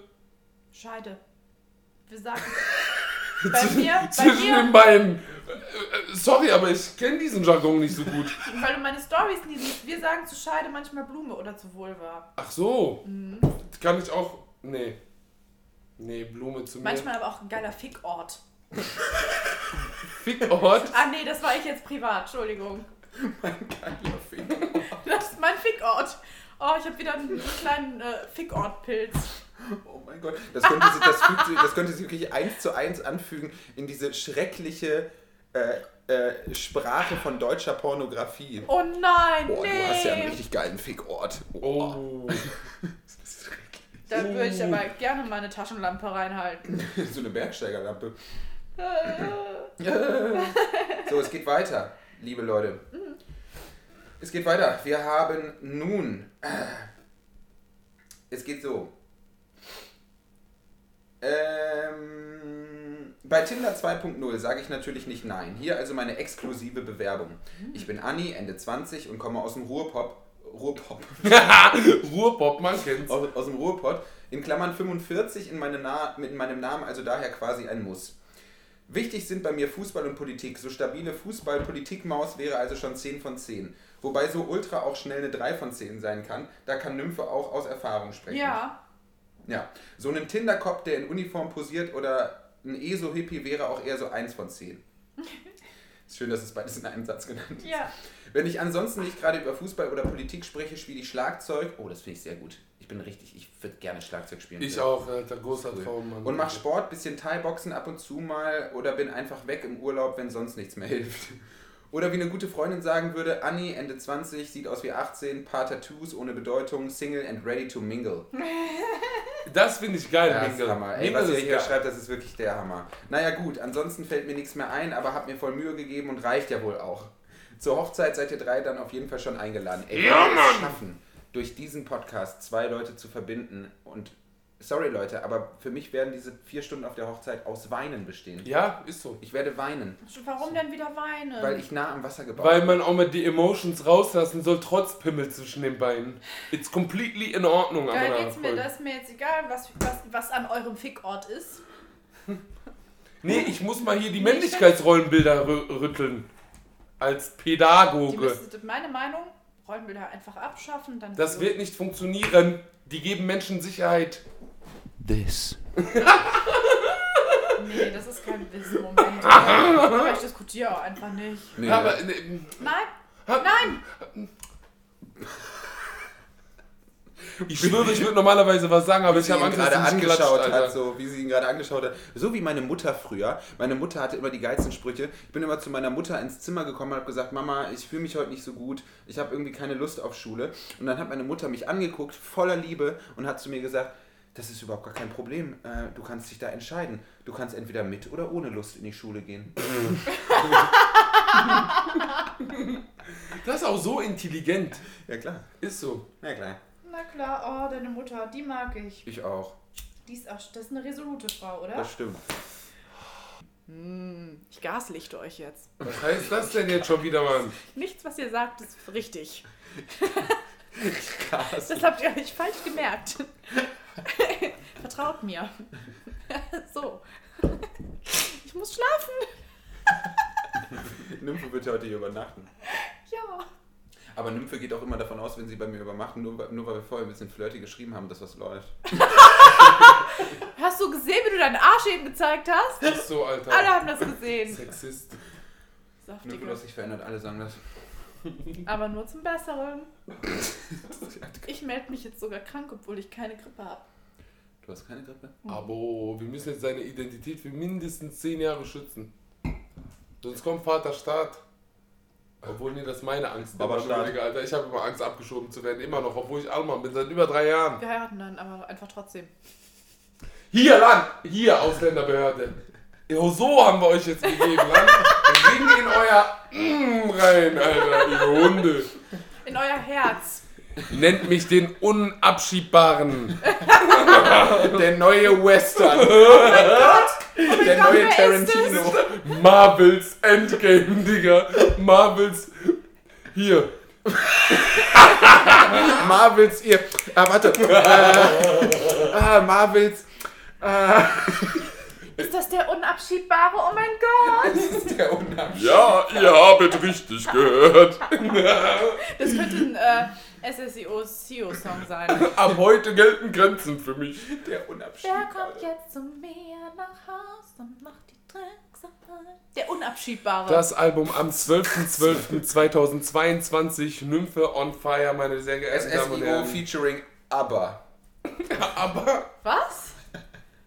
Scheide. Wir sagen. Bei zwischen, mir, bei zwischen mir, den Beinen. Äh, äh, Sorry, aber ich kenne diesen Jargon nicht so gut. weil du meine Stories nie siehst. Wir sagen zu Scheide manchmal Blume oder zu Vulva. Ach so. Mhm. Kann ich auch. Nee. Nee, Blume zu mir. Manchmal aber auch ein geiler Fickort. Fickort. Ah nee, das war ich jetzt privat. Entschuldigung. Geiler Finger. Das ist mein Fickort. Oh, ich habe wieder einen kleinen äh, Fickort-Pilz. Oh mein Gott. Das könnte, sich, das, fügt, das könnte sich wirklich eins zu eins anfügen in diese schreckliche äh, äh, Sprache von deutscher Pornografie. Oh nein, Boah, nee. du hast ja einen richtig geilen Fickort. Oh. Oh. Da würde ich aber gerne meine Taschenlampe reinhalten. so eine Bergsteigerlampe. So, es geht weiter, liebe Leute. Es geht weiter. Wir haben nun. Es geht so. Ähm, bei Tinder 2.0 sage ich natürlich nicht nein. Hier also meine exklusive Bewerbung. Ich bin Anni, Ende 20 und komme aus dem Ruhrpop. Ruhrpop. Ruhrpop, man kennt's. aus, aus dem Ruhrpott, in Klammern 45 in, meine Na mit meinem Namen, also daher quasi ein Muss. Wichtig sind bei mir Fußball und Politik. So stabile Fußball-Politik-Maus wäre also schon 10 von 10. Wobei so Ultra auch schnell eine 3 von 10 sein kann. Da kann Nymphe auch aus Erfahrung sprechen. Ja. Ja. So ein Tinder-Cop, der in Uniform posiert oder ein ESO-Hippie wäre auch eher so 1 von 10. Ist schön, dass es beides in einem Satz genannt ist. Ja. Wenn ich ansonsten nicht gerade über Fußball oder Politik spreche, spiele ich Schlagzeug. Oh, das finde ich sehr gut. Ich bin richtig, ich würde gerne Schlagzeug spielen. Ich Ja. auch, Alter, großer Traum, Mann. Und mach Sport, bisschen Thai-Boxen ab und zu mal oder bin einfach weg im Urlaub, wenn sonst nichts mehr hilft. Oder wie eine gute Freundin sagen würde, Anni, Ende 20, sieht aus wie 18, paar Tattoos ohne Bedeutung, Single and ready to mingle. Das finde ich geil, Das ist Mingle. Hammer. Ey, Mingle was ihr hier geil. schreibt, das ist wirklich der Hammer. Naja gut, ansonsten fällt mir nichts mehr ein, aber hab mir voll Mühe gegeben und reicht ja wohl auch. Zur Hochzeit seid ihr drei dann auf jeden Fall schon eingeladen. Ey, Ja, Mann! schaffen, durch diesen Podcast zwei Leute zu verbinden und sorry Leute, aber für mich werden diese vier Stunden auf der Hochzeit aus Weinen bestehen. Ja, ist so. Ich werde weinen, Warum denn wieder weinen? weil ich nah am Wasser gebaut Weil bin. man auch mal die Emotions rauslassen soll, trotz Pimmel zwischen den Beinen. It's completely in Ordnung, da aber. geht's mir, das ist mir jetzt egal, was, was, was an eurem Fickort ist. Nee, ich muss mal hier die Männlichkeitsrollenbilder rü rütteln. Als Die Pädagoge. müsstet, meine Meinung, Rollenbilder einfach abschaffen, dann. Das wird nicht funktionieren. Die geben Menschen Sicherheit. This. Nee, das ist kein Wissen-Moment. Aber ich diskutiere auch einfach nicht. Nee, Aber ne? äh, Nein, Nein! Ich schwöre, ich würde normalerweise was sagen, aber ich habe ihn Angst, dass gerade sie angeschaut Alter. hat, so wie sie ihn gerade angeschaut hat. So wie meine Mutter früher. Meine Mutter hatte immer die geilsten Sprüche. Ich bin immer zu meiner Mutter ins Zimmer gekommen und habe gesagt, Mama, ich fühle mich heute nicht so gut. Ich habe irgendwie keine Lust auf Schule. Und dann hat meine Mutter mich angeguckt, voller Liebe, und hat zu mir gesagt, das ist überhaupt gar kein Problem. Äh, Du kannst dich da entscheiden. Du kannst entweder mit oder ohne Lust in die Schule gehen. Das ist auch so intelligent. Ja klar. Ist so. Ja klar. Na klar, oh, deine Mutter, die mag ich. Ich auch. Die ist auch, das ist eine resolute Frau, oder? Das stimmt. Hm, ich gaslichte euch jetzt. Was heißt das denn jetzt schon wieder, Mann? Nichts, was ihr sagt, ist richtig. Krass. Das habt ihr euch falsch gemerkt. Vertraut mir. so. Ich muss schlafen. Nymphe wird heute hier übernachten. Ja. Aber Nymphe geht auch immer davon aus, wenn sie bei mir übermachen, nur, nur weil wir vorher ein bisschen flirty geschrieben haben, dass was läuft. Hast du gesehen, wie du deinen Arsch eben gezeigt hast? Ist so, Alter. Alle haben das gesehen. Sexist. Nymphe, du Saftige. hast dich verändert, alle sagen das. Aber nur zum Besseren. Ich melde mich jetzt sogar krank, obwohl ich keine Grippe habe. Du hast keine Grippe? Aber wir müssen jetzt seine Identität für mindestens 10 Jahre schützen. Sonst kommt Vater Staat. Obwohl, nee, das ist meine Angst. Aber Staat. Alter. Ich habe immer Angst, abgeschoben zu werden. Immer noch, obwohl ich Allmann bin, seit über drei Jahren. Wir heiraten dann, aber einfach trotzdem. Hier, Land! Hier, Ausländerbehörde. Jo, so haben wir euch jetzt gegeben, Land. Ring in euer mm rein, Alter, ihr Hunde. In euer Herz. Nennt mich den Unabschiebbaren. Der neue Western. Oh Der Gott, neue wer ist Tarantino. Marvels Endgame, Digga. Marvels. Hier. Marvels, ihr. Ah, warte. Äh, ah, Marvels. Äh, Ist das der Unabschiebbare? Oh mein Gott! das ist der Unabschied. Ja, ihr habt richtig gehört. Das könnte ein äh, SSIO-CEO-Song sein. Ab heute gelten Grenzen für mich. Der Unabschied. Wer kommt jetzt zu mir nach Haus und macht die Drecksarbeit? Der Unabschiebbare. Das Album am 12.12.2022, Nymphe on Fire, meine sehr geehrten Damen und SSIO Herren. featuring ABBA. Aber, Was?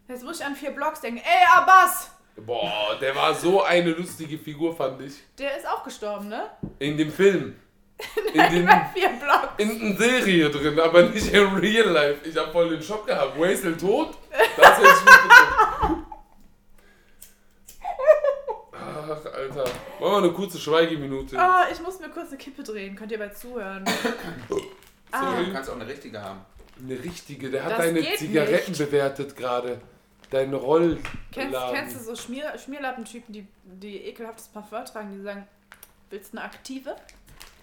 Jetzt muss ich an vier Blocks denken. Ey, Abbas! boah, der war so eine lustige Figur, fand ich. Der ist auch gestorben, ne? In dem Film. In, den, vier Blocks. in der Serie drin, aber nicht in Real Life. Ich hab voll den Schock gehabt. Waisel tot? Das hätte ich mitbekommen. Ach, Alter. Machen wir eine kurze Schweigeminute. Ah, ich muss mir kurz eine Kippe drehen. Könnt ihr bei zuhören? Ah. Du kannst auch eine richtige haben. Eine richtige, der hat Das deine Zigaretten nicht. bewertet gerade. Dein Rollladen. Kennst, kennst du so Schmier, Schmierlappentypen, die, die ekelhaftes Parfum tragen, die sagen, willst du eine aktive?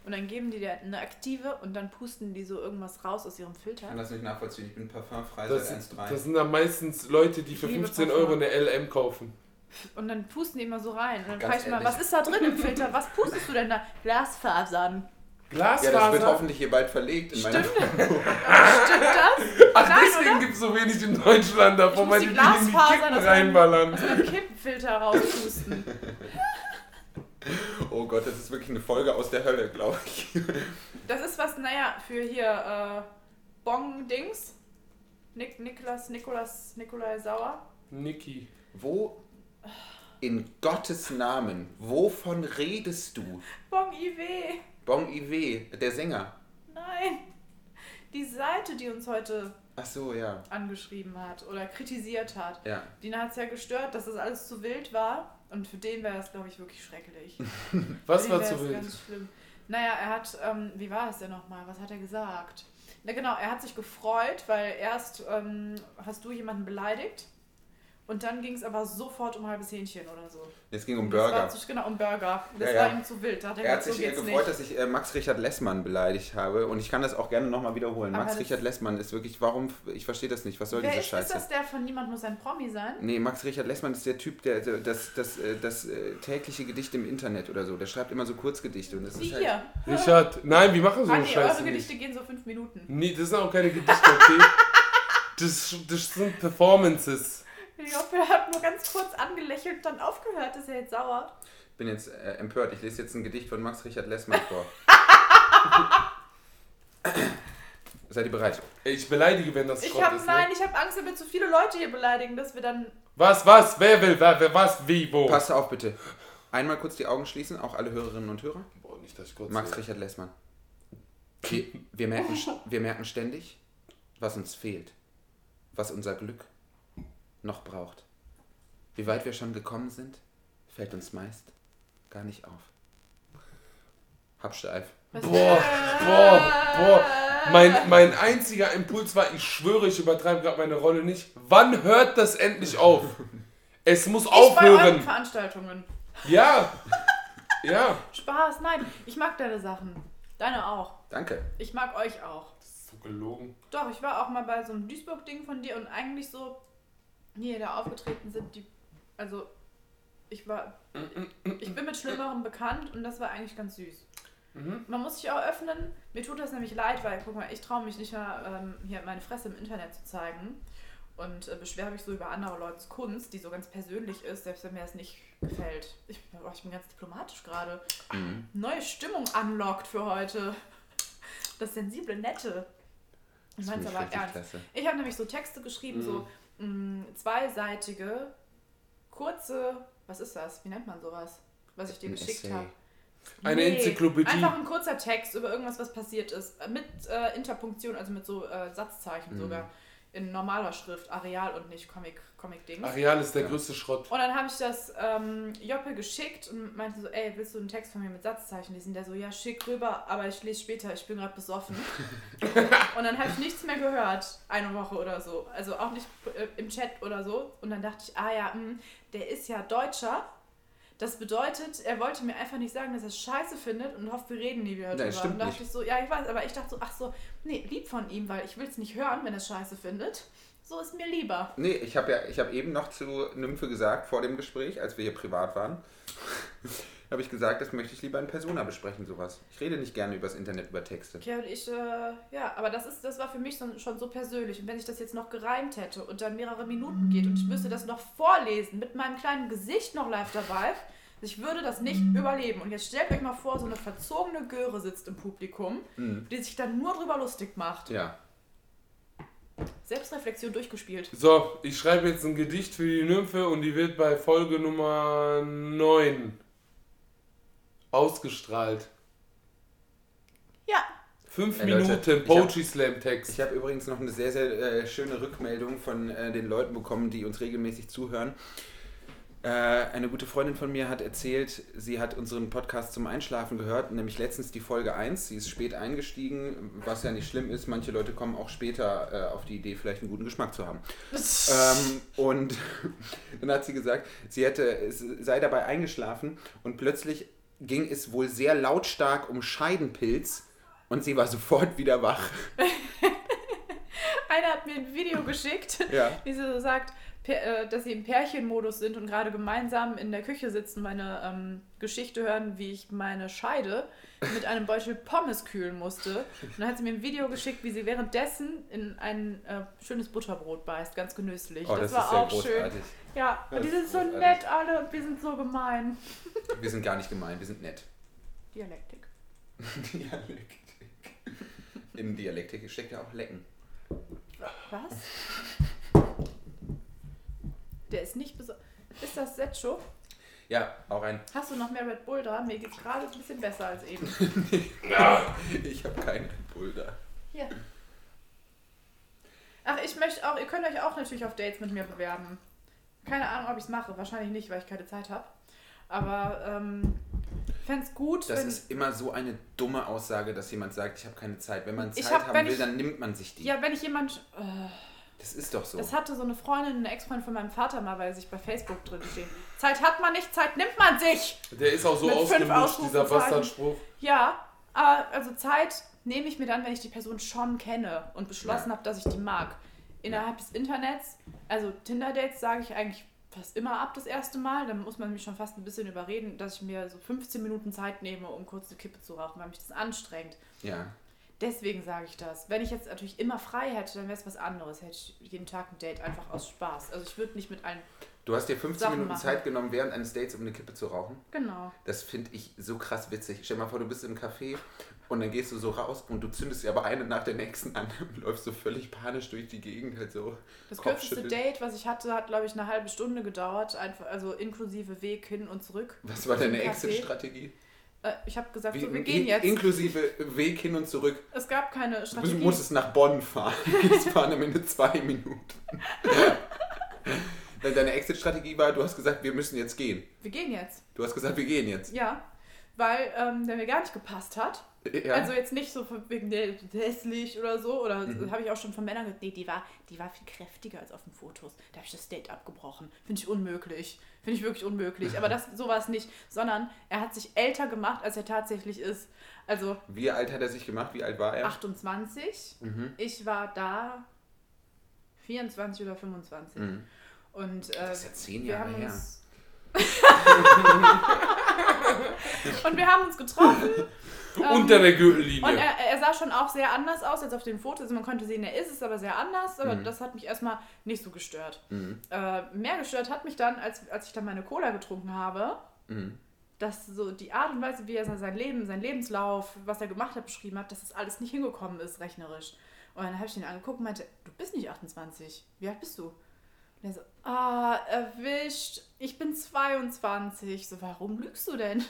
Und dann geben die dir eine aktive und dann pusten die so irgendwas raus aus ihrem Ich Filter. kann das nicht nachvollziehen. Ich bin parfumfrei Das, seit 1,3. das sind dann meistens Leute, die für Ich liebe 15 Parfum. Euro eine LM kaufen. Und dann pusten die immer so rein. Und dann Ganz frage ich mal, was ist da drin im Filter? Was pustest du denn da? Glasfasern. Ja, das wird hoffentlich hier bald verlegt in Stimmt. Stimmt das? Ach, Nein, deswegen gibt es so wenig in Deutschland davon, weil die die die in die Kippen reinballern. Mit dem Kippenfilter rauspusten. Oh Gott, das ist wirklich eine Folge aus der Hölle, glaube ich. Das ist was, naja, für hier äh, Bong-Dings. Nik Niklas, Nikolas, Nikolai Sauer. Niki. Wo in Gottes Namen, wovon redest du? Bong IW. Bon Ive, der Sänger. Nein. Die Seite, die uns heute Ach so, ja. angeschrieben hat oder kritisiert hat. Ja. Den hat es ja gestört, dass das alles zu wild war. Und für den wäre das, glaube ich, wirklich schrecklich. Was war zu wild? Ganz schlimm. Naja, er hat, ähm, wie war es denn nochmal? Was hat er gesagt? Na genau, er hat sich gefreut, weil erst ähm, hast du jemanden beleidigt und dann ging es aber sofort um halbes Hähnchen oder so. Es ging um Das Burger. war zu, genau, um Burger. Das Ja, ja. war ihm zu wild. Da hat er, Er hat sich so äh, geht's gefreut, nicht. dass ich äh, Max Richard Lessmann beleidigt habe. Und ich kann das auch gerne nochmal wiederholen. Aber Max das- Richard Lessmann ist wirklich, warum, ich verstehe das nicht. Was soll Wer diese ist, ist Scheiße? das der von Niemand muss ein Promi sein? Nee, Max Richard Lessmann ist der Typ, der der- das, das, äh, das, äh, tägliche Gedicht im Internet oder so. Der schreibt immer so Kurzgedichte. Und das Wie ist halt, hier. Richard, nein, wir machen so eine Hanni, Scheiße eure nicht. Gedichte gehen so fünf Minuten. Nee, das sind auch keine Gedichte, okay? Das, das sind Performances. Ich glaube, er hat nur ganz kurz angelächelt und dann aufgehört. Ist er jetzt sauer? bin jetzt äh, empört. Ich lese jetzt ein Gedicht von Max Richard Lessmann vor. Seid ihr bereit? Ich beleidige, wenn das Ich Schrott habe ist. nein, Ne? ich habe Angst, wenn wir zu viele Leute hier beleidigen, dass wir dann. Was, was? Wer will? Wer, wer was? Wie? Wo? Passt auf bitte. Einmal kurz die Augen schließen, auch alle Hörerinnen und Hörer. Boah, nicht, dass ich kurz Max sehe. Richard Lessmann. Wir, wir, merken, wir merken ständig, was uns fehlt, was unser Glück noch braucht. Wie weit wir schon gekommen sind, fällt uns meist gar nicht auf. Habsteif. Boah, boah, boah. Mein, mein einziger Impuls war, ich schwöre, ich übertreibe gerade meine Rolle nicht. Wann hört das endlich auf? Es muss Ich bei euren aufhören. Veranstaltungen. Ja. Ja. Spaß, nein. Ich mag deine Sachen. Deine auch. Danke. Ich mag euch auch. Das ist so gelogen. Doch, ich war auch mal bei so einem Duisburg-Ding von dir und eigentlich so, die da aufgetreten sind, die. Also, ich war. Ich bin mit Schlimmerem bekannt und das war eigentlich ganz süß. Mhm. Man muss sich auch öffnen. Mir tut das nämlich leid, weil, guck mal, ich traue mich nicht mehr, ähm, hier meine Fresse im Internet zu zeigen. Und äh, beschwere mich so über andere Leutes Kunst, die so ganz persönlich ist, selbst wenn mir das nicht gefällt. Ich, oh, ich bin ganz diplomatisch gerade. Mhm. Neue Stimmung unlocked für heute. Das sensible Nette. Ich meine aber ernst. klasse. Ich habe nämlich so Texte geschrieben, so mh, zweiseitige, kurze, was ist das? Wie nennt man sowas? Was ich dir Ein geschickt habe. Eine Enzyklopädie. Einfach ein kurzer Text über irgendwas, was passiert ist. Mit äh, Interpunktion, also mit so äh, Satzzeichen Mhm. sogar. In normaler Schrift, Areal und nicht Comic, Comic-Dings. Areal ist der Ja. größte Schrott. Und dann habe ich das ähm, Joppe geschickt und meinte so, ey, willst du einen Text von mir mit Satzzeichen lesen? Der so, ja, schick rüber, aber ich lese später, ich bin gerade besoffen. und dann habe ich nichts mehr gehört, eine Woche oder so. Also auch nicht äh, im Chat oder so. Und dann dachte ich, ah ja, mh, der ist ja Deutscher. Das bedeutet, er wollte mir einfach nicht sagen, dass er es scheiße findet und hofft, wir reden nie wieder Nein, drüber. stimmt und dachte nicht. ich so, ja, ich weiß, aber ich dachte so, ach so, nee, lieb von ihm, weil ich will es nicht hören, wenn er es scheiße findet. So ist mir lieber. Nee, ich habe ja, ich habe eben noch zu Nymphe gesagt, vor dem Gespräch, als wir hier privat waren, habe ich gesagt, das möchte ich lieber in Persona besprechen, sowas. Ich rede nicht gerne übers Internet, über Texte. Ja, und ich, äh, ja, aber das ist, das war für mich so, schon so persönlich. Und wenn ich das jetzt noch gereimt hätte und dann mehrere Minuten geht und ich müsste das noch vorlesen, mit meinem kleinen Gesicht noch live dabei, ich würde das nicht überleben. Und jetzt stellt euch mal vor, so eine verzogene Göre sitzt im Publikum, Mhm. die sich dann nur drüber lustig macht. Ja. Selbstreflexion durchgespielt. So, ich schreibe jetzt ein Gedicht für die Nymphe und die wird bei Folge Nummer 9 ausgestrahlt. Ja, Fünf Ey, Leute, Minuten hab- Poetry Slam Text. Ich habe übrigens noch eine sehr, sehr äh, schöne Rückmeldung von äh, den Leuten bekommen, die uns regelmäßig zuhören. Äh, eine gute Freundin von mir hat erzählt, sie hat unseren Podcast zum Einschlafen gehört, nämlich letztens die Folge 1. Sie ist spät eingestiegen, was ja nicht schlimm ist. Manche Leute kommen auch später äh, auf die Idee, vielleicht einen guten Geschmack zu haben. Ähm, und dann hat sie gesagt, sie hätte, sei dabei eingeschlafen und plötzlich ging es wohl sehr lautstark um Scheidenpilz und sie war sofort wieder wach. einer hat mir ein Video geschickt, Ja. wie sie so sagt, äh, dass sie im Pärchenmodus sind und gerade gemeinsam in der Küche sitzen, meine ähm, Geschichte hören, wie ich meine Scheide mit einem Beutel Pommes kühlen musste. Und dann hat sie mir ein Video geschickt, wie sie währenddessen in ein äh, schönes Butterbrot beißt, ganz genüsslich. Oh, das, das, war auch großartig. schön. Ja, und die sind so großartig. nett alle und wir sind so gemein. Wir sind gar nicht gemein, wir sind nett. Dialektik. Dialektik. In Dialektik steckt ja auch Lecken. Was? Der ist nicht besonders. Ist das Setcho? Ja, auch ein. Hast du noch mehr Red Bull da? Mir geht's gerade ein bisschen besser als eben. Ich habe keinen Red Bull da. Hier. Ach, ich möchte auch, ihr könnt euch auch natürlich auf Dates mit mir bewerben. Keine Ahnung, ob ich es mache. Wahrscheinlich nicht, weil ich keine Zeit habe. Aber ähm, fände es gut, Das ist immer so eine dumme Aussage, dass jemand sagt, ich habe keine Zeit. Wenn man Zeit hab- haben will, ich- dann nimmt man sich die. ja, wenn ich jemand. Äh, Das ist doch so. Das hatte so eine Freundin, eine Ex-Freundin von meinem Vater mal, weil sich bei Facebook drin steht. Zeit hat man nicht, Zeit nimmt man sich! Der ist auch so ausgelutscht, dieser. Bastardspruch. Ja, aber also Zeit nehme ich mir dann, wenn ich die Person schon kenne und beschlossen Ja. habe, dass ich die mag. Innerhalb des Internets, also Tinder-Dates sage ich eigentlich fast immer ab das erste Mal. Dann muss man mich schon fast ein bisschen überreden, dass ich mir so 15 Minuten Zeit nehme, um kurz eine Kippe zu rauchen, weil mich das anstrengt. Ja. Deswegen sage ich das. Wenn ich jetzt natürlich immer frei hätte, dann wäre es was anderes. Hätte ich jeden Tag ein Date einfach aus Spaß. Also ich würde nicht mit allen Du hast dir 15 Sachen Minuten machen. Zeit genommen, während eines Dates, um eine Kippe zu rauchen. Genau. Das finde ich so krass witzig. Stell dir mal vor, du bist im Café und dann gehst du so raus und du zündest dir aber eine nach der nächsten an und läufst so völlig panisch durch die Gegend halt so. Das kürzeste. Date, was ich hatte, hat, glaube ich, eine halbe Stunde gedauert. Einfach, also inklusive Weg hin und zurück. Was war deine. Exit-Strategie? Äh, ich habe gesagt, Wie- so, wir in- gehen jetzt. Inklusive Weg hin und zurück. Es gab keine Du Strategie. musstest nach Bonn fahren. Das fahren am Ende zwei Minuten. Deine Exit-Strategie war, du hast gesagt, wir müssen jetzt gehen. wir gehen jetzt. Du hast gesagt, wir gehen jetzt. Ja. Weil ähm, der mir gar nicht gepasst hat. Ja. Also jetzt nicht so wegen der hässlich oder so. Oder Mhm. habe ich auch schon von Männern gehört, nee, die war, die war viel kräftiger als auf den Fotos. Da habe ich das Date abgebrochen. Finde ich unmöglich. Finde ich wirklich unmöglich. Aber das, so war es nicht. Sondern er hat sich älter gemacht, als er tatsächlich ist. Also Wie alt hat er sich gemacht? Wie alt war er? 28. Mhm. Ich war da 24 oder 25. Mhm. Und äh, Das ist ja zehn wir Jahre haben her. und wir haben uns getroffen. ähm, Unter der Gürtellinie. und er, er sah schon auch sehr anders aus als auf den Fotos. Also man konnte sehen, er ist es, aber sehr anders. Aber Mhm. das hat mich erstmal nicht so gestört. Mhm. Äh, mehr gestört hat mich dann, als, als ich dann meine Cola getrunken habe, Mhm. dass so die Art und Weise, wie er sein Leben, sein Lebenslauf, was er gemacht hat, beschrieben hat, dass das alles nicht hingekommen ist, rechnerisch. Und dann habe ich ihn angeguckt und meinte, du bist nicht 28. Wie alt bist du? Und er so, ah, erwischt. Ich bin 22. So, warum lügst du denn?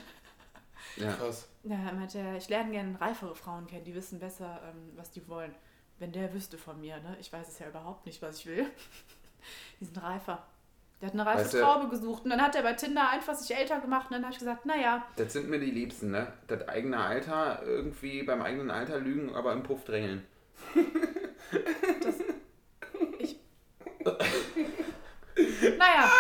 Ja. Krass. Ja, er meinte, er, ich lerne gerne reifere Frauen kennen, die wissen besser, ähm, was die wollen. Wenn der wüsste von mir, ne? Ich weiß es ja überhaupt nicht, was ich will. die sind reifer. Der hat eine reife Weißt du- Traube gesucht und dann hat er bei Tinder einfach sich älter gemacht und dann habe ich gesagt, naja, Das sind mir die Liebsten, ne? Das eigene Alter, irgendwie beim eigenen Alter lügen, aber im Puff drängeln. naja,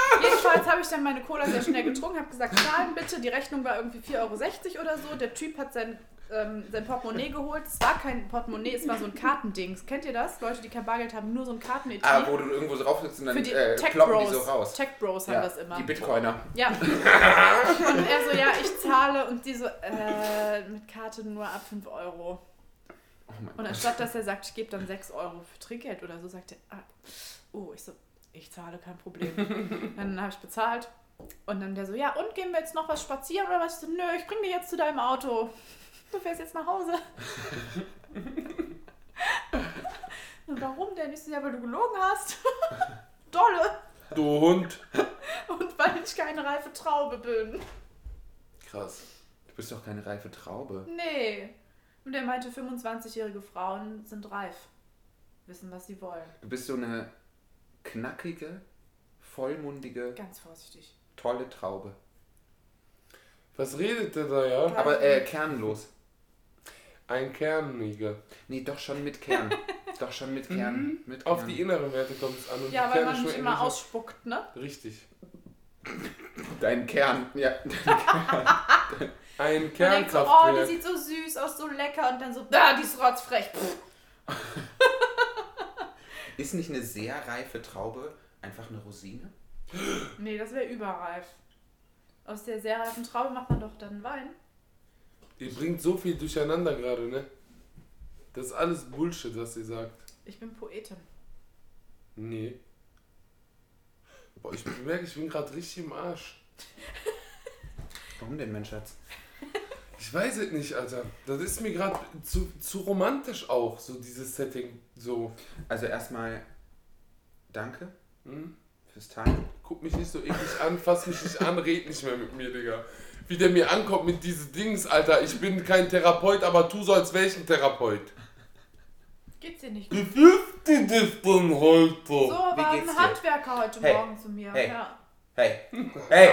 jedenfalls habe ich dann meine Cola sehr schnell getrunken, habe gesagt, zahlen bitte, die Rechnung war irgendwie 4,60 Euro oder so. Der Typ hat sein, ähm, sein Portemonnaie geholt. Es war kein Portemonnaie, es war so ein Kartendings. Kennt ihr das? Leute, die kein Bargeld haben, nur so ein Kartenetui. Ah, wo du irgendwo drauf sitzt und dann Für die äh, Tech ploppen die Bros. so raus. Tech Bros haben Ja, das immer. Die Bitcoiner. Ja. Und er so, ja, ich zahle und die so, äh, mit Karte nur ab 5 Euro. Oh Und anstatt dass er sagt, ich gebe dann 6 Euro für Trinkgeld oder so, sagt er, ah, oh, ich so, ich zahle, kein Problem. dann habe ich bezahlt und dann der so, ja, und gehen wir jetzt noch was spazieren oder was? Ich so, nö, ich bring dich jetzt zu deinem Auto. Du fährst jetzt nach Hause. und warum denn? Ich so, ja, weil du gelogen hast. Dolle. Du Hund. Und weil ich keine reife Traube bin. Krass. Du bist doch keine reife Traube. Nee. Und er meinte, 25-jährige Frauen sind reif. Wissen, was sie wollen. Du bist so eine knackige, vollmundige, Ganz vorsichtig. tolle Traube. Was redet der da, ja? Aber äh, kernlos. Ein Kerniger. Nee, doch schon mit Kern. doch schon mit Kern. Mit Kern. Auf die inneren Werte kommt es an. Und Ja, die weil Kerne man nicht schmecken immer nicht ausspuckt, ne? Richtig. Dein Kern. Ja. Ein Man denkt so, oh, die Kernkraftwerk. sieht so süß aus, so lecker und dann so, ah, die ist rotzfrech. Pff. Ist nicht eine sehr reife Traube einfach eine Rosine? Nee, das wäre überreif. Aus der sehr reifen Traube macht man doch dann Wein. Ihr bringt so viel durcheinander gerade, ne? Das ist alles Bullshit, was ihr sagt. Ich bin Poetin. Nee. Boah, ich merke, ich bin gerade richtig im Arsch. Warum denn, mein Schatz? Ich weiß es nicht, Alter. Das ist mir gerade zu, zu romantisch auch, so dieses Setting. So. Also erstmal danke Hm? fürs Teilen. Guck mich nicht so eklig an, fass mich nicht an, red nicht mehr mit mir, Digga. Wie der mir ankommt mit diesen Dings, Alter. Ich bin kein Therapeut, aber tu so, als ein Therapeut. Geht's dir nicht gut? Wie fühlst du dich denn heute? So war ein geht's dir? Handwerker heute Hey. Morgen zu mir. Hey. Ja. Hey, hey,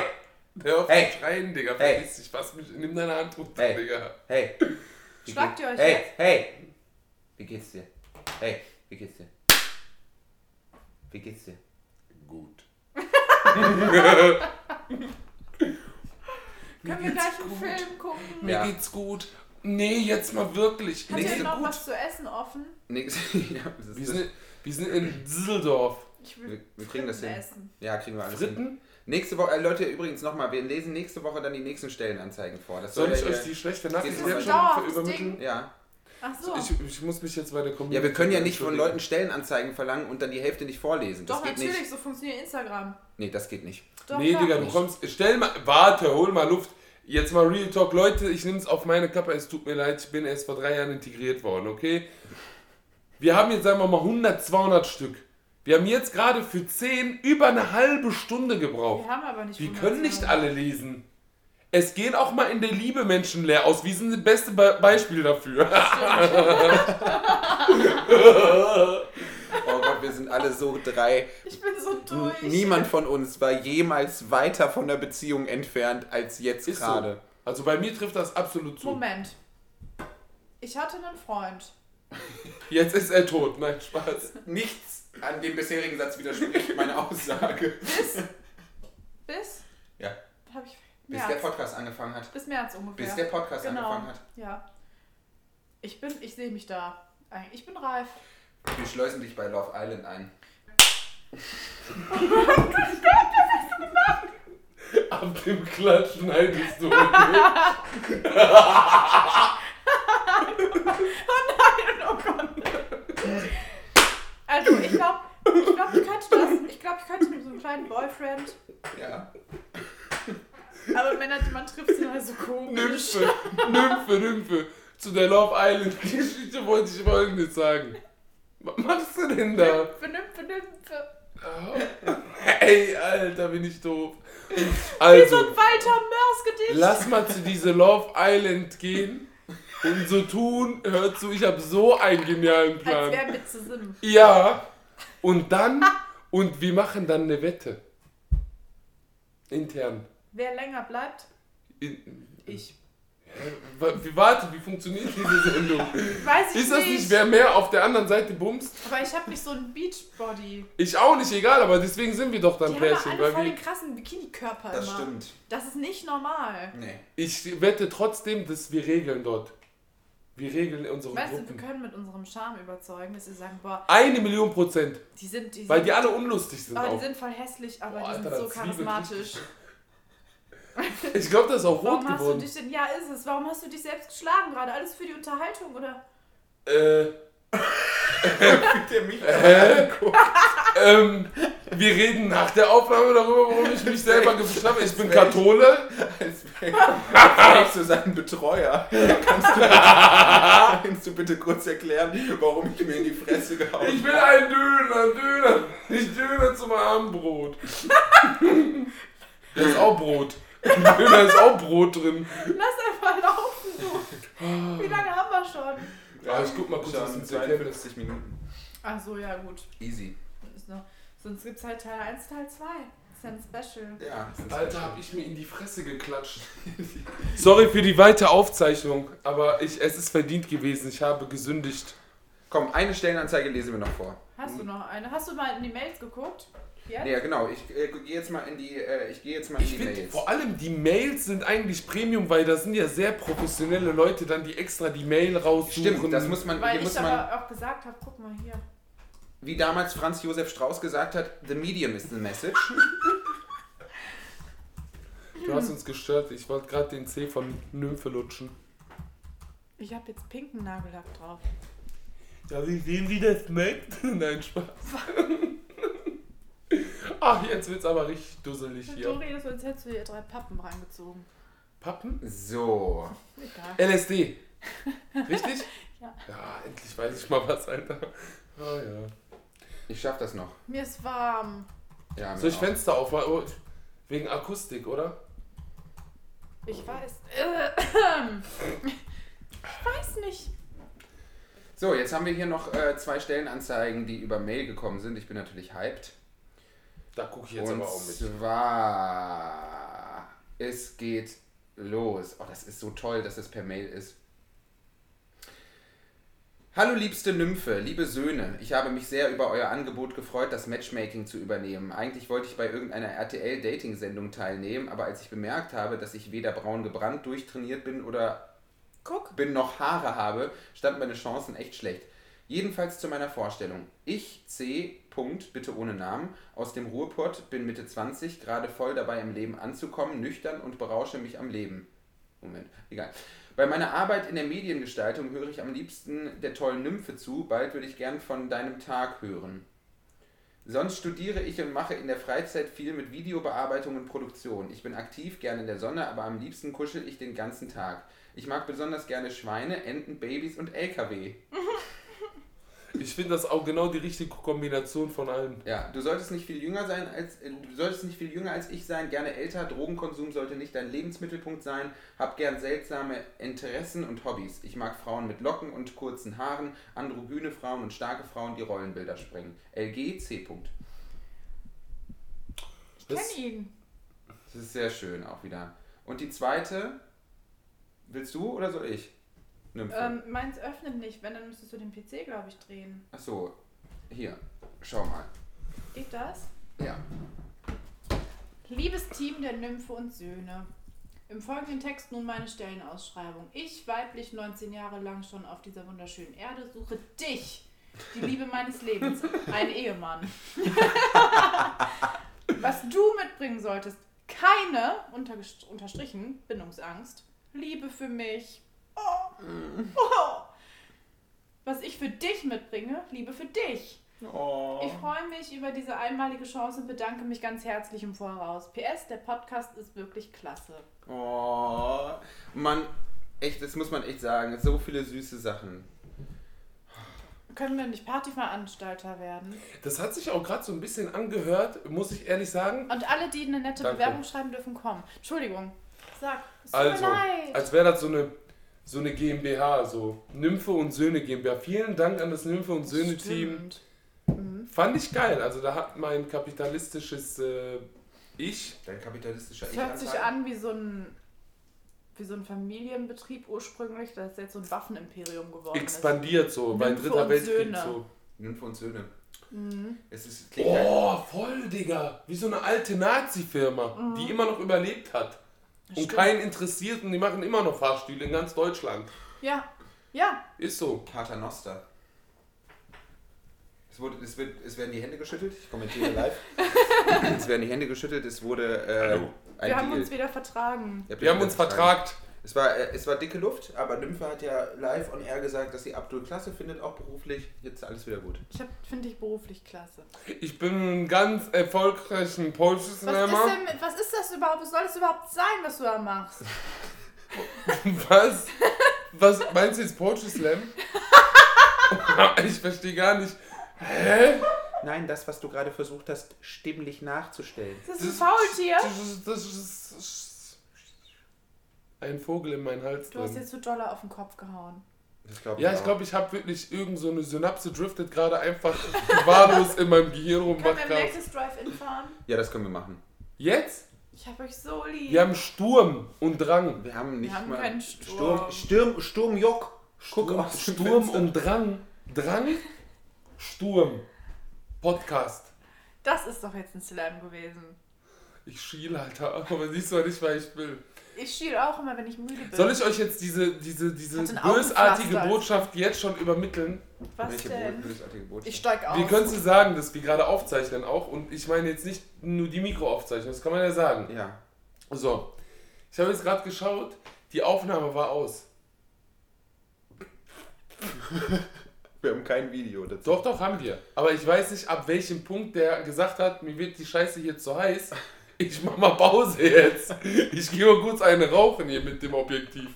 Hör auf Hey. zu schreien, Digga. Hey. Vergiss dich, fass mich, nimm deine Hand runter, Hey. Digga. hey. Wie Schlagt ihr euch Hey, jetzt? hey. Wie geht's dir? Hey, wie geht's dir? Wie geht's dir? Gut. Können wir gleich einen Film gucken? Mir Ja. geht's gut. Nee, jetzt mal wirklich. Habt Nächste ihr noch gut. was zu essen offen? Nix. ja, das Wir sind, wir sind in Düsseldorf. Ich will Wir- wir kriegen das Fritten hin. essen. ja, kriegen wir alles hin. Fritten? Nächste Woche, äh, Leute, übrigens nochmal, wir lesen nächste Woche dann die nächsten Stellenanzeigen vor. Das soll, ich euch die schlechte Nachricht jetzt schon übermitteln? Ja. Ach so. Ich, ich muss mich jetzt bei der Community. Ja, wir können ja nicht von. Leuten Stellenanzeigen verlangen und dann die Hälfte nicht vorlesen. Das Doch, geht natürlich, nicht. so funktioniert Instagram. Nee, das geht nicht. Doch, nee. Digga, du kommst. Stell mal. Warte, hol mal Luft. Jetzt mal Real Talk. Leute, ich nehme es auf meine Kappe. Es tut mir leid, ich bin erst vor drei Jahren integriert worden, okay? Wir haben jetzt, sagen wir mal, 100, 200 Stück. Wir haben jetzt gerade für 10 über eine halbe Stunde gebraucht. Wir haben aber nicht Wir 100 können nicht alle lesen. Es gehen auch mal in der Liebe Menschen leer aus. Wir sind das beste Be Beispiel dafür. Oh Gott, wir sind alle so drei. Ich bin so durch. Niemand von uns war jemals weiter von der Beziehung entfernt als jetzt Ist so. gerade. Also bei mir trifft das absolut zu. Moment. Ich hatte einen Freund. Jetzt ist er tot. Nein, Spaß. Nichts an dem bisherigen Satz widerspricht meine Aussage. Bis. bis. Ja, Hab ich. bis März. der Podcast angefangen hat. bis März ungefähr. Bis der Podcast genau. angefangen hat. Ja. Ich bin, ich sehe mich da. Ich bin reif. Wir schleusen dich bei Love Island ein. Ab dem Klatsch schneidest du. Oh Gott. Also, ich glaube, ich glaube, ich könnte das. Ich glaube, ich könnte mit so einem kleinen Boyfriend. Ja. Aber Männer, die man trifft, sind halt so komisch. Nymphe, Nymphe, Nymphe. Zu der Love Island Geschichte wollte ich folgendes sagen. Was machst du denn da? Nymphe, Nymphe, Nymphe. Ey, Alter, bin ich doof. Wie so ein Also, Walter Mörs-Gedicht. lass mal zu dieser Love Island gehen und so tun, hör zu, ich habe so einen genialen Als Plan. wären wir zusammen. Ja, und dann, und wir machen dann eine Wette. Intern. Wer länger bleibt? In, Ich. Wie, warte, wie funktioniert diese Sendung? Weiß ich Ist das nicht. nicht, wer mehr auf der anderen Seite bumst? Aber ich habe nicht so einen Beachbody. Ich auch nicht, egal, aber deswegen sind wir doch dann Die haben Pärchen. alle Weil voll wir, den krassen Bikini-Körper Das immer. stimmt. Das ist nicht normal. Nee. ich wette trotzdem, dass wir regeln dort. Wir regeln unsere Weißt du, wir Gruppen. können mit unserem Charme überzeugen, dass sie sagen, boah, Eine Million Prozent. die sind, die Weil sind, die alle unlustig sind aber die auch. sind voll hässlich, aber Boah, die sind so charismatisch. Ich glaube, das ist auch rot Warum hast du geworden. dich denn, ja ist es, warum hast du dich selbst geschlagen gerade? Alles für die Unterhaltung, oder? Äh, Der mich Hä? ähm, wir reden nach der Aufnahme darüber, warum ich mich selber geschlagen habe. Ich bin Kathole. als wärst du sein Betreuer. Kannst du, bitte, kannst du bitte kurz erklären, warum ich mir in die Fresse gehauen Ich will einen Döner, Döner. Nicht Döner zum Abendbrot. Da ist auch Brot. Döner ist auch Brot drin. Lass einfach laufen, du. Wie lange haben wir schon? Ja, ich guck mal kurz, was erkennt. 52 Minuten. Ach so, ja gut. Easy. Noch, sonst gibt es halt Teil 1, Teil 2. Ist ja ein Special. Ja. Alter, hab ich mir in die Fresse geklatscht. Sorry für die weite Aufzeichnung, aber ich, es ist verdient gewesen. Ich habe gesündigt. Komm, eine Stellenanzeige lesen wir noch vor. Hast du noch eine? Hast du mal in die Mails geguckt? Ja? Ja, genau. Ich äh, gehe jetzt mal in die, äh, ich gehe jetzt mal in Ich die finde, Mails. vor allem die Mails sind eigentlich Premium, weil da sind ja sehr professionelle Leute dann, die extra die Mail raussuchen. Stimmt, das muss man, Weil hier ich muss aber man, auch gesagt habe, guck mal hier. wie damals Franz Josef Strauß gesagt hat, the medium is the message. Du hast uns gestört. Ich wollte gerade den C von Nymphe lutschen. Ich habe jetzt pinken Nagellack drauf. Ja, wie sehen, wie das schmeckt? Nein, Spaß. Ach, jetzt wird's aber richtig dusselig Du hier. redest, als hättest du dir drei Pappen reingezogen. Pappen? So. Egal. LSD. Richtig? Ja. Ja, endlich weiß ich mal was, Alter. Ah ja. Ich schaff das noch. Mir ist warm. Ja, mir Soll ich auch. Fenster aufmachen? Oh, Wegen Akustik, oder? Ich weiß. Ich weiß nicht. So, jetzt haben wir hier noch äh, zwei Stellenanzeigen, die über Mail gekommen sind. Ich bin natürlich hyped. Da gucke ich jetzt Und aber auch mit. zwar, es geht los. Oh, das ist so toll, dass es per Mail ist. Hallo liebste Nymphe, liebe Söhne, ich habe mich sehr über euer Angebot gefreut, das Matchmaking zu übernehmen. Eigentlich wollte ich bei irgendeiner RTL-Dating-Sendung teilnehmen, aber als ich bemerkt habe, dass ich weder braun gebrannt durchtrainiert bin oder Guck. bin noch Haare habe, standen meine Chancen echt schlecht. Jedenfalls zu meiner Vorstellung. Ich, C. Punkt, bitte ohne Namen, aus dem Ruhrpott, bin Mitte 20, gerade voll dabei im Leben anzukommen, nüchtern und berausche mich am Leben. Moment, egal. Bei meiner Arbeit in der Mediengestaltung höre ich am liebsten der tollen Nymphe zu. Bald würde ich gern von deinem Tag hören. Sonst studiere ich und mache in der Freizeit viel mit Videobearbeitung und Produktion. Ich bin aktiv, gerne in der Sonne, aber am liebsten kuschel ich den ganzen Tag. Ich mag besonders gerne Schweine, Enten, Babys und LKW. Ich finde das auch genau die richtige Kombination von allem. Ja, du solltest nicht viel jünger sein als äh, du solltest nicht viel jünger als ich sein, gerne älter, Drogenkonsum sollte nicht dein Lebensmittelpunkt sein, hab gern seltsame Interessen und Hobbys. Ich mag Frauen mit Locken und kurzen Haaren, androgyne Frauen und starke Frauen, die Rollenbilder sprengen. LG C. Punkt. Ich kenne ihn. Das ist sehr schön auch wieder. Und die zweite, willst du oder soll ich? Ähm, meins öffnet nicht. Wenn, dann müsstest du den PC, glaube ich, drehen. Ach so, hier, schau mal. Geht das? Ja. Liebes Team der Nymphe und Söhne. Im folgenden Text nun meine Stellenausschreibung. Ich, weiblich 19 Jahre lang schon auf dieser wunderschönen Erde, suche dich, die Liebe meines Lebens, ein Ehemann. Was du mitbringen solltest, keine, unterstrichen, Bindungsangst, Liebe für mich. Oh. Oh. Was ich für dich mitbringe, Liebe für dich. Oh. Ich freue mich über diese einmalige Chance und bedanke mich ganz herzlich im Voraus. PS, der Podcast ist wirklich klasse. Oh, Mann, echt, das muss man echt sagen. So viele süße Sachen. Können wir nicht Partyveranstalter werden? Das hat sich auch gerade so ein bisschen angehört, muss ich ehrlich sagen. Und alle, die eine nette Danke. Bewerbung schreiben, dürfen kommen. Entschuldigung. Sag, es tut Also, mir leid. als wäre das so eine, so eine GmbH, so Nymphe und Söhne GmbH. Vielen Dank an das Nymphe und Söhne Team. Stimmt. Fand ich geil. Also da hat mein kapitalistisches äh, Ich, Dein kapitalistischer Es hört sich an wie so ein wie so ein Familienbetrieb ursprünglich, das ist jetzt so ein Waffenimperium geworden expandiert so bei Nymphe Dritter und Weltkrieg Söhne. so. Nymphe und Söhne. Mhm. Es ist, halt, Oh, voll, Digga. Wie so eine alte Nazi-Firma, die immer noch überlebt hat. Und Stimmt. keinen interessiert und die machen immer noch Fahrstühle in ganz Deutschland. Ja, ja. Ist so. Pater Noster. Es, wurde, es, wird, es werden die Hände geschüttelt. Ich kommentiere live. es werden die Hände geschüttelt. Es wurde äh, Hallo. ein Wir haben Deal. uns wieder vertragen. Wir haben uns vertragt. Es war, äh, es war dicke Luft, aber Nymphe hat ja live on air gesagt, dass sie Abdul klasse findet, auch beruflich. Jetzt ist alles wieder gut. Ich finde ich beruflich klasse. Ich bin ein ganz erfolgreichen Poetry Was ist, denn, was ist das überhaupt? Was soll das überhaupt sein, was du da machst? Was? Was meinst du jetzt Poetry Slam? ich verstehe gar nicht. Hä? Nein, das, was du gerade versucht hast, stimmlich nachzustellen. Ist das ein Faultier? Das ist, das ist, das ist ein Vogel in meinen Hals Du hast drin. jetzt zu Dollar auf den Kopf gehauen. Das glaub Ja, ich glaube, ich habe wirklich irgend so eine Synapse driftet gerade einfach wahllos in meinem Gehirn rum. Können wir im nächstes Drive-In fahren? Ja, das können wir machen. Jetzt? Ich hab euch so lieb. Wir haben Sturm und Drang. Wir haben nicht haben mal. keinen Sturm. Sturm, Sturm, Sturmjock. Guck Sturm, dem Sturm Fenster. und Drang. Drang? Sturm. Podcast. Das ist doch jetzt ein Slam gewesen. Ich schiel, Alter. Aber siehst du nicht, weil ich will. Ich schiel auch immer, wenn ich müde bin. Soll ich euch jetzt diese, diese, diese bösartige. Botschaft jetzt schon übermitteln? Was Welche denn? bösartige Botschaft? Ich steig aus. Wir können sie sagen, dass wir gerade aufzeichnen auch. Und ich meine jetzt nicht nur die Mikroaufzeichnung, das kann man ja sagen. Ja. So, ich habe jetzt gerade geschaut, die Aufnahme war aus. Wir haben kein Video dazu. Doch, doch, haben wir. Aber ich weiß nicht, ab welchem Punkt der gesagt hat, mir wird die Scheiße hier zu heiß. Ich mach mal Pause jetzt. Ich gehe mal kurz eine rauchen hier mit dem Objektiv.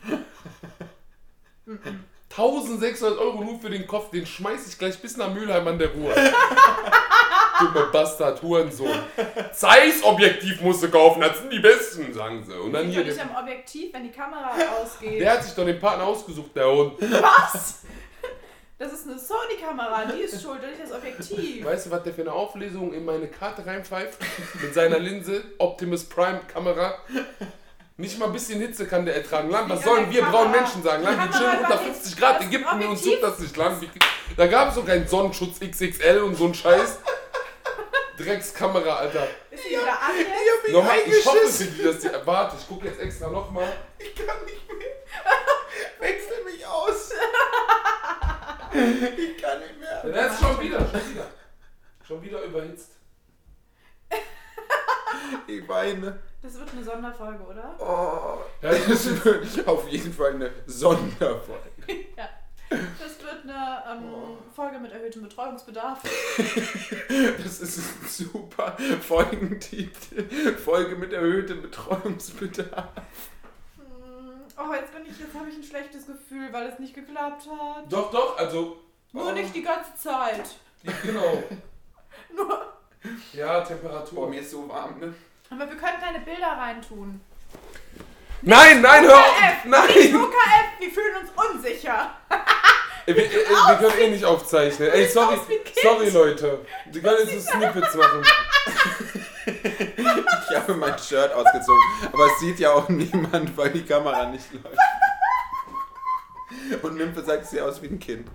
1600 Euro nur für den Kopf, den schmeiß ich gleich bis nach Mülheim an der Ruhr. Dumme Bastard, Hurensohn. Zeiss-Objektiv musst du kaufen, das sind die besten, sagen sie. Und dann hier, der, am Objektiv, wenn die Kamera ausgeht? der hat sich doch den Partner ausgesucht, der Hund. Was? Das ist eine Sony-Kamera, die ist schuld, und nicht das Objektiv. Weißt du, was der für eine Auflösung in meine Karte reinpfeift? Mit seiner Linse, Optimus Prime Kamera. Nicht mal ein bisschen Hitze kann der ertragen. Land, was sollen wir braunen Menschen sagen? Land, wir chillen unter war 50 jetzt- Grad das Ägypten, uns Objektiv- juckt das nicht. Land, wie, da gab es so keinen Sonnenschutz XXL und so ein Scheiß. Dreckskamera, Alter. Ist die wieder an jetzt? hab mich Nochmal, ich hoffe für die, dass die. Warte, ich gucke jetzt extra nochmal. Ich kann nicht mehr. Wechsel mich aus. ich kann nicht mehr. Der ist schon wieder, schon wieder. Schon wieder überhitzt. Ich weine. Das wird eine Sonderfolge, oder? Oh, Ja, das wird auf jeden Fall eine Sonderfolge. ja. Das wird eine ähm, Folge mit erhöhtem Betreuungsbedarf. Das ist ein super Folgentitel. Folge mit erhöhtem Betreuungsbedarf. Oh, jetzt bin ich, jetzt habe ich ein schlechtes Gefühl, weil es nicht geklappt hat. Doch, doch, also. Nur Oh. nicht die ganze Zeit. Genau. Nur. Ja, Boah, Temperatur. mir ist so warm, ne? Aber wir können kleine Bilder reintun. Nein, nein, hör auf! UKF! Nicht Nein! UKF! Wir fühlen uns unsicher. Wir, wir, wir können eh nicht aufzeichnen. Ey, sorry, sorry Leute. Die können jetzt so Snippets machen. Ich habe mein Shirt ausgezogen, aber es sieht ja auch niemand, weil die Kamera nicht läuft. Und Nymphe sagt, ich sehe aus wie ein Kind.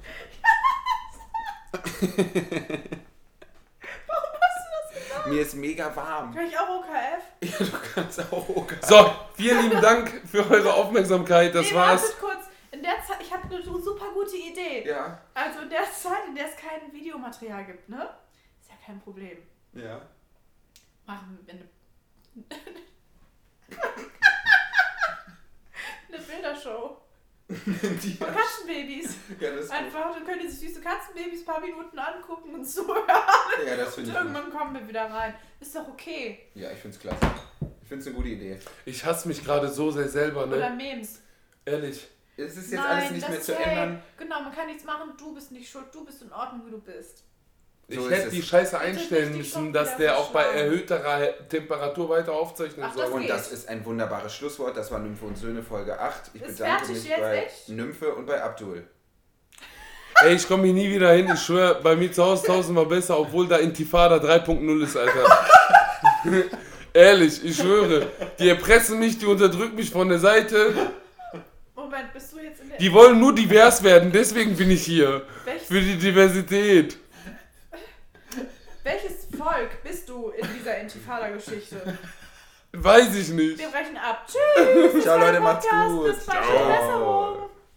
Warum hast du das gemacht? Mir ist mega warm. Kann ich auch OKF? Ja, du kannst auch okay. So, vielen lieben Dank für eure Aufmerksamkeit. Das nee, war's. wartet kurz. In der Zeit, ich habe eine super gute Idee. Ja, Also in der Zeit, in der es kein Videomaterial gibt, ne? Ist ja kein Problem. ja. Machen wir eine, eine Bildershow. Die, Von Katzenbabys. ja, das ist gut. Einfach, dann können die sich süße Katzenbabys ein paar Minuten angucken und zuhören. Ja, das Und finde ich gut. irgendwann kommen wir wieder rein. Ist doch okay. Ja, ich finde es klasse. Ich finde es eine gute Idee. Ich hasse mich gerade so sehr selber, Oder ne? Memes. Ehrlich. Es ist jetzt Nein, alles nicht mehr zu hey, ändern. Genau, man kann nichts machen. Du bist nicht schuld. Du bist in Ordnung, wie du bist. Ich So ist hätte die Scheiße einstellen müssen, dass der auch bei erhöhterer Temperatur weiter aufzeichnen Ach, soll. das Und geht. das ist ein wunderbares Schlusswort. Das war Nymphe und Söhne Folge 8. Ich Ist bedanke mich jetzt, bei echt? Nymphe und bei Abdul. Ey, ich komme hier nie wieder hin. Ich schwöre, bei mir zu Hause tausendmal besser, obwohl da Intifada 3.0 ist, Alter. Ehrlich, ich schwöre. Die erpressen mich, die unterdrücken mich von der Seite. Moment, bist du jetzt in der. Die wollen nur divers werden, deswegen bin ich hier. welches, Für die Diversität. Welches Volk bist du in dieser Intifada-Geschichte? Weiß ich nicht. Wir brechen ab. Tschüss. Ciao, Leute, macht's gut. Bis bald. Ciao. Besserung.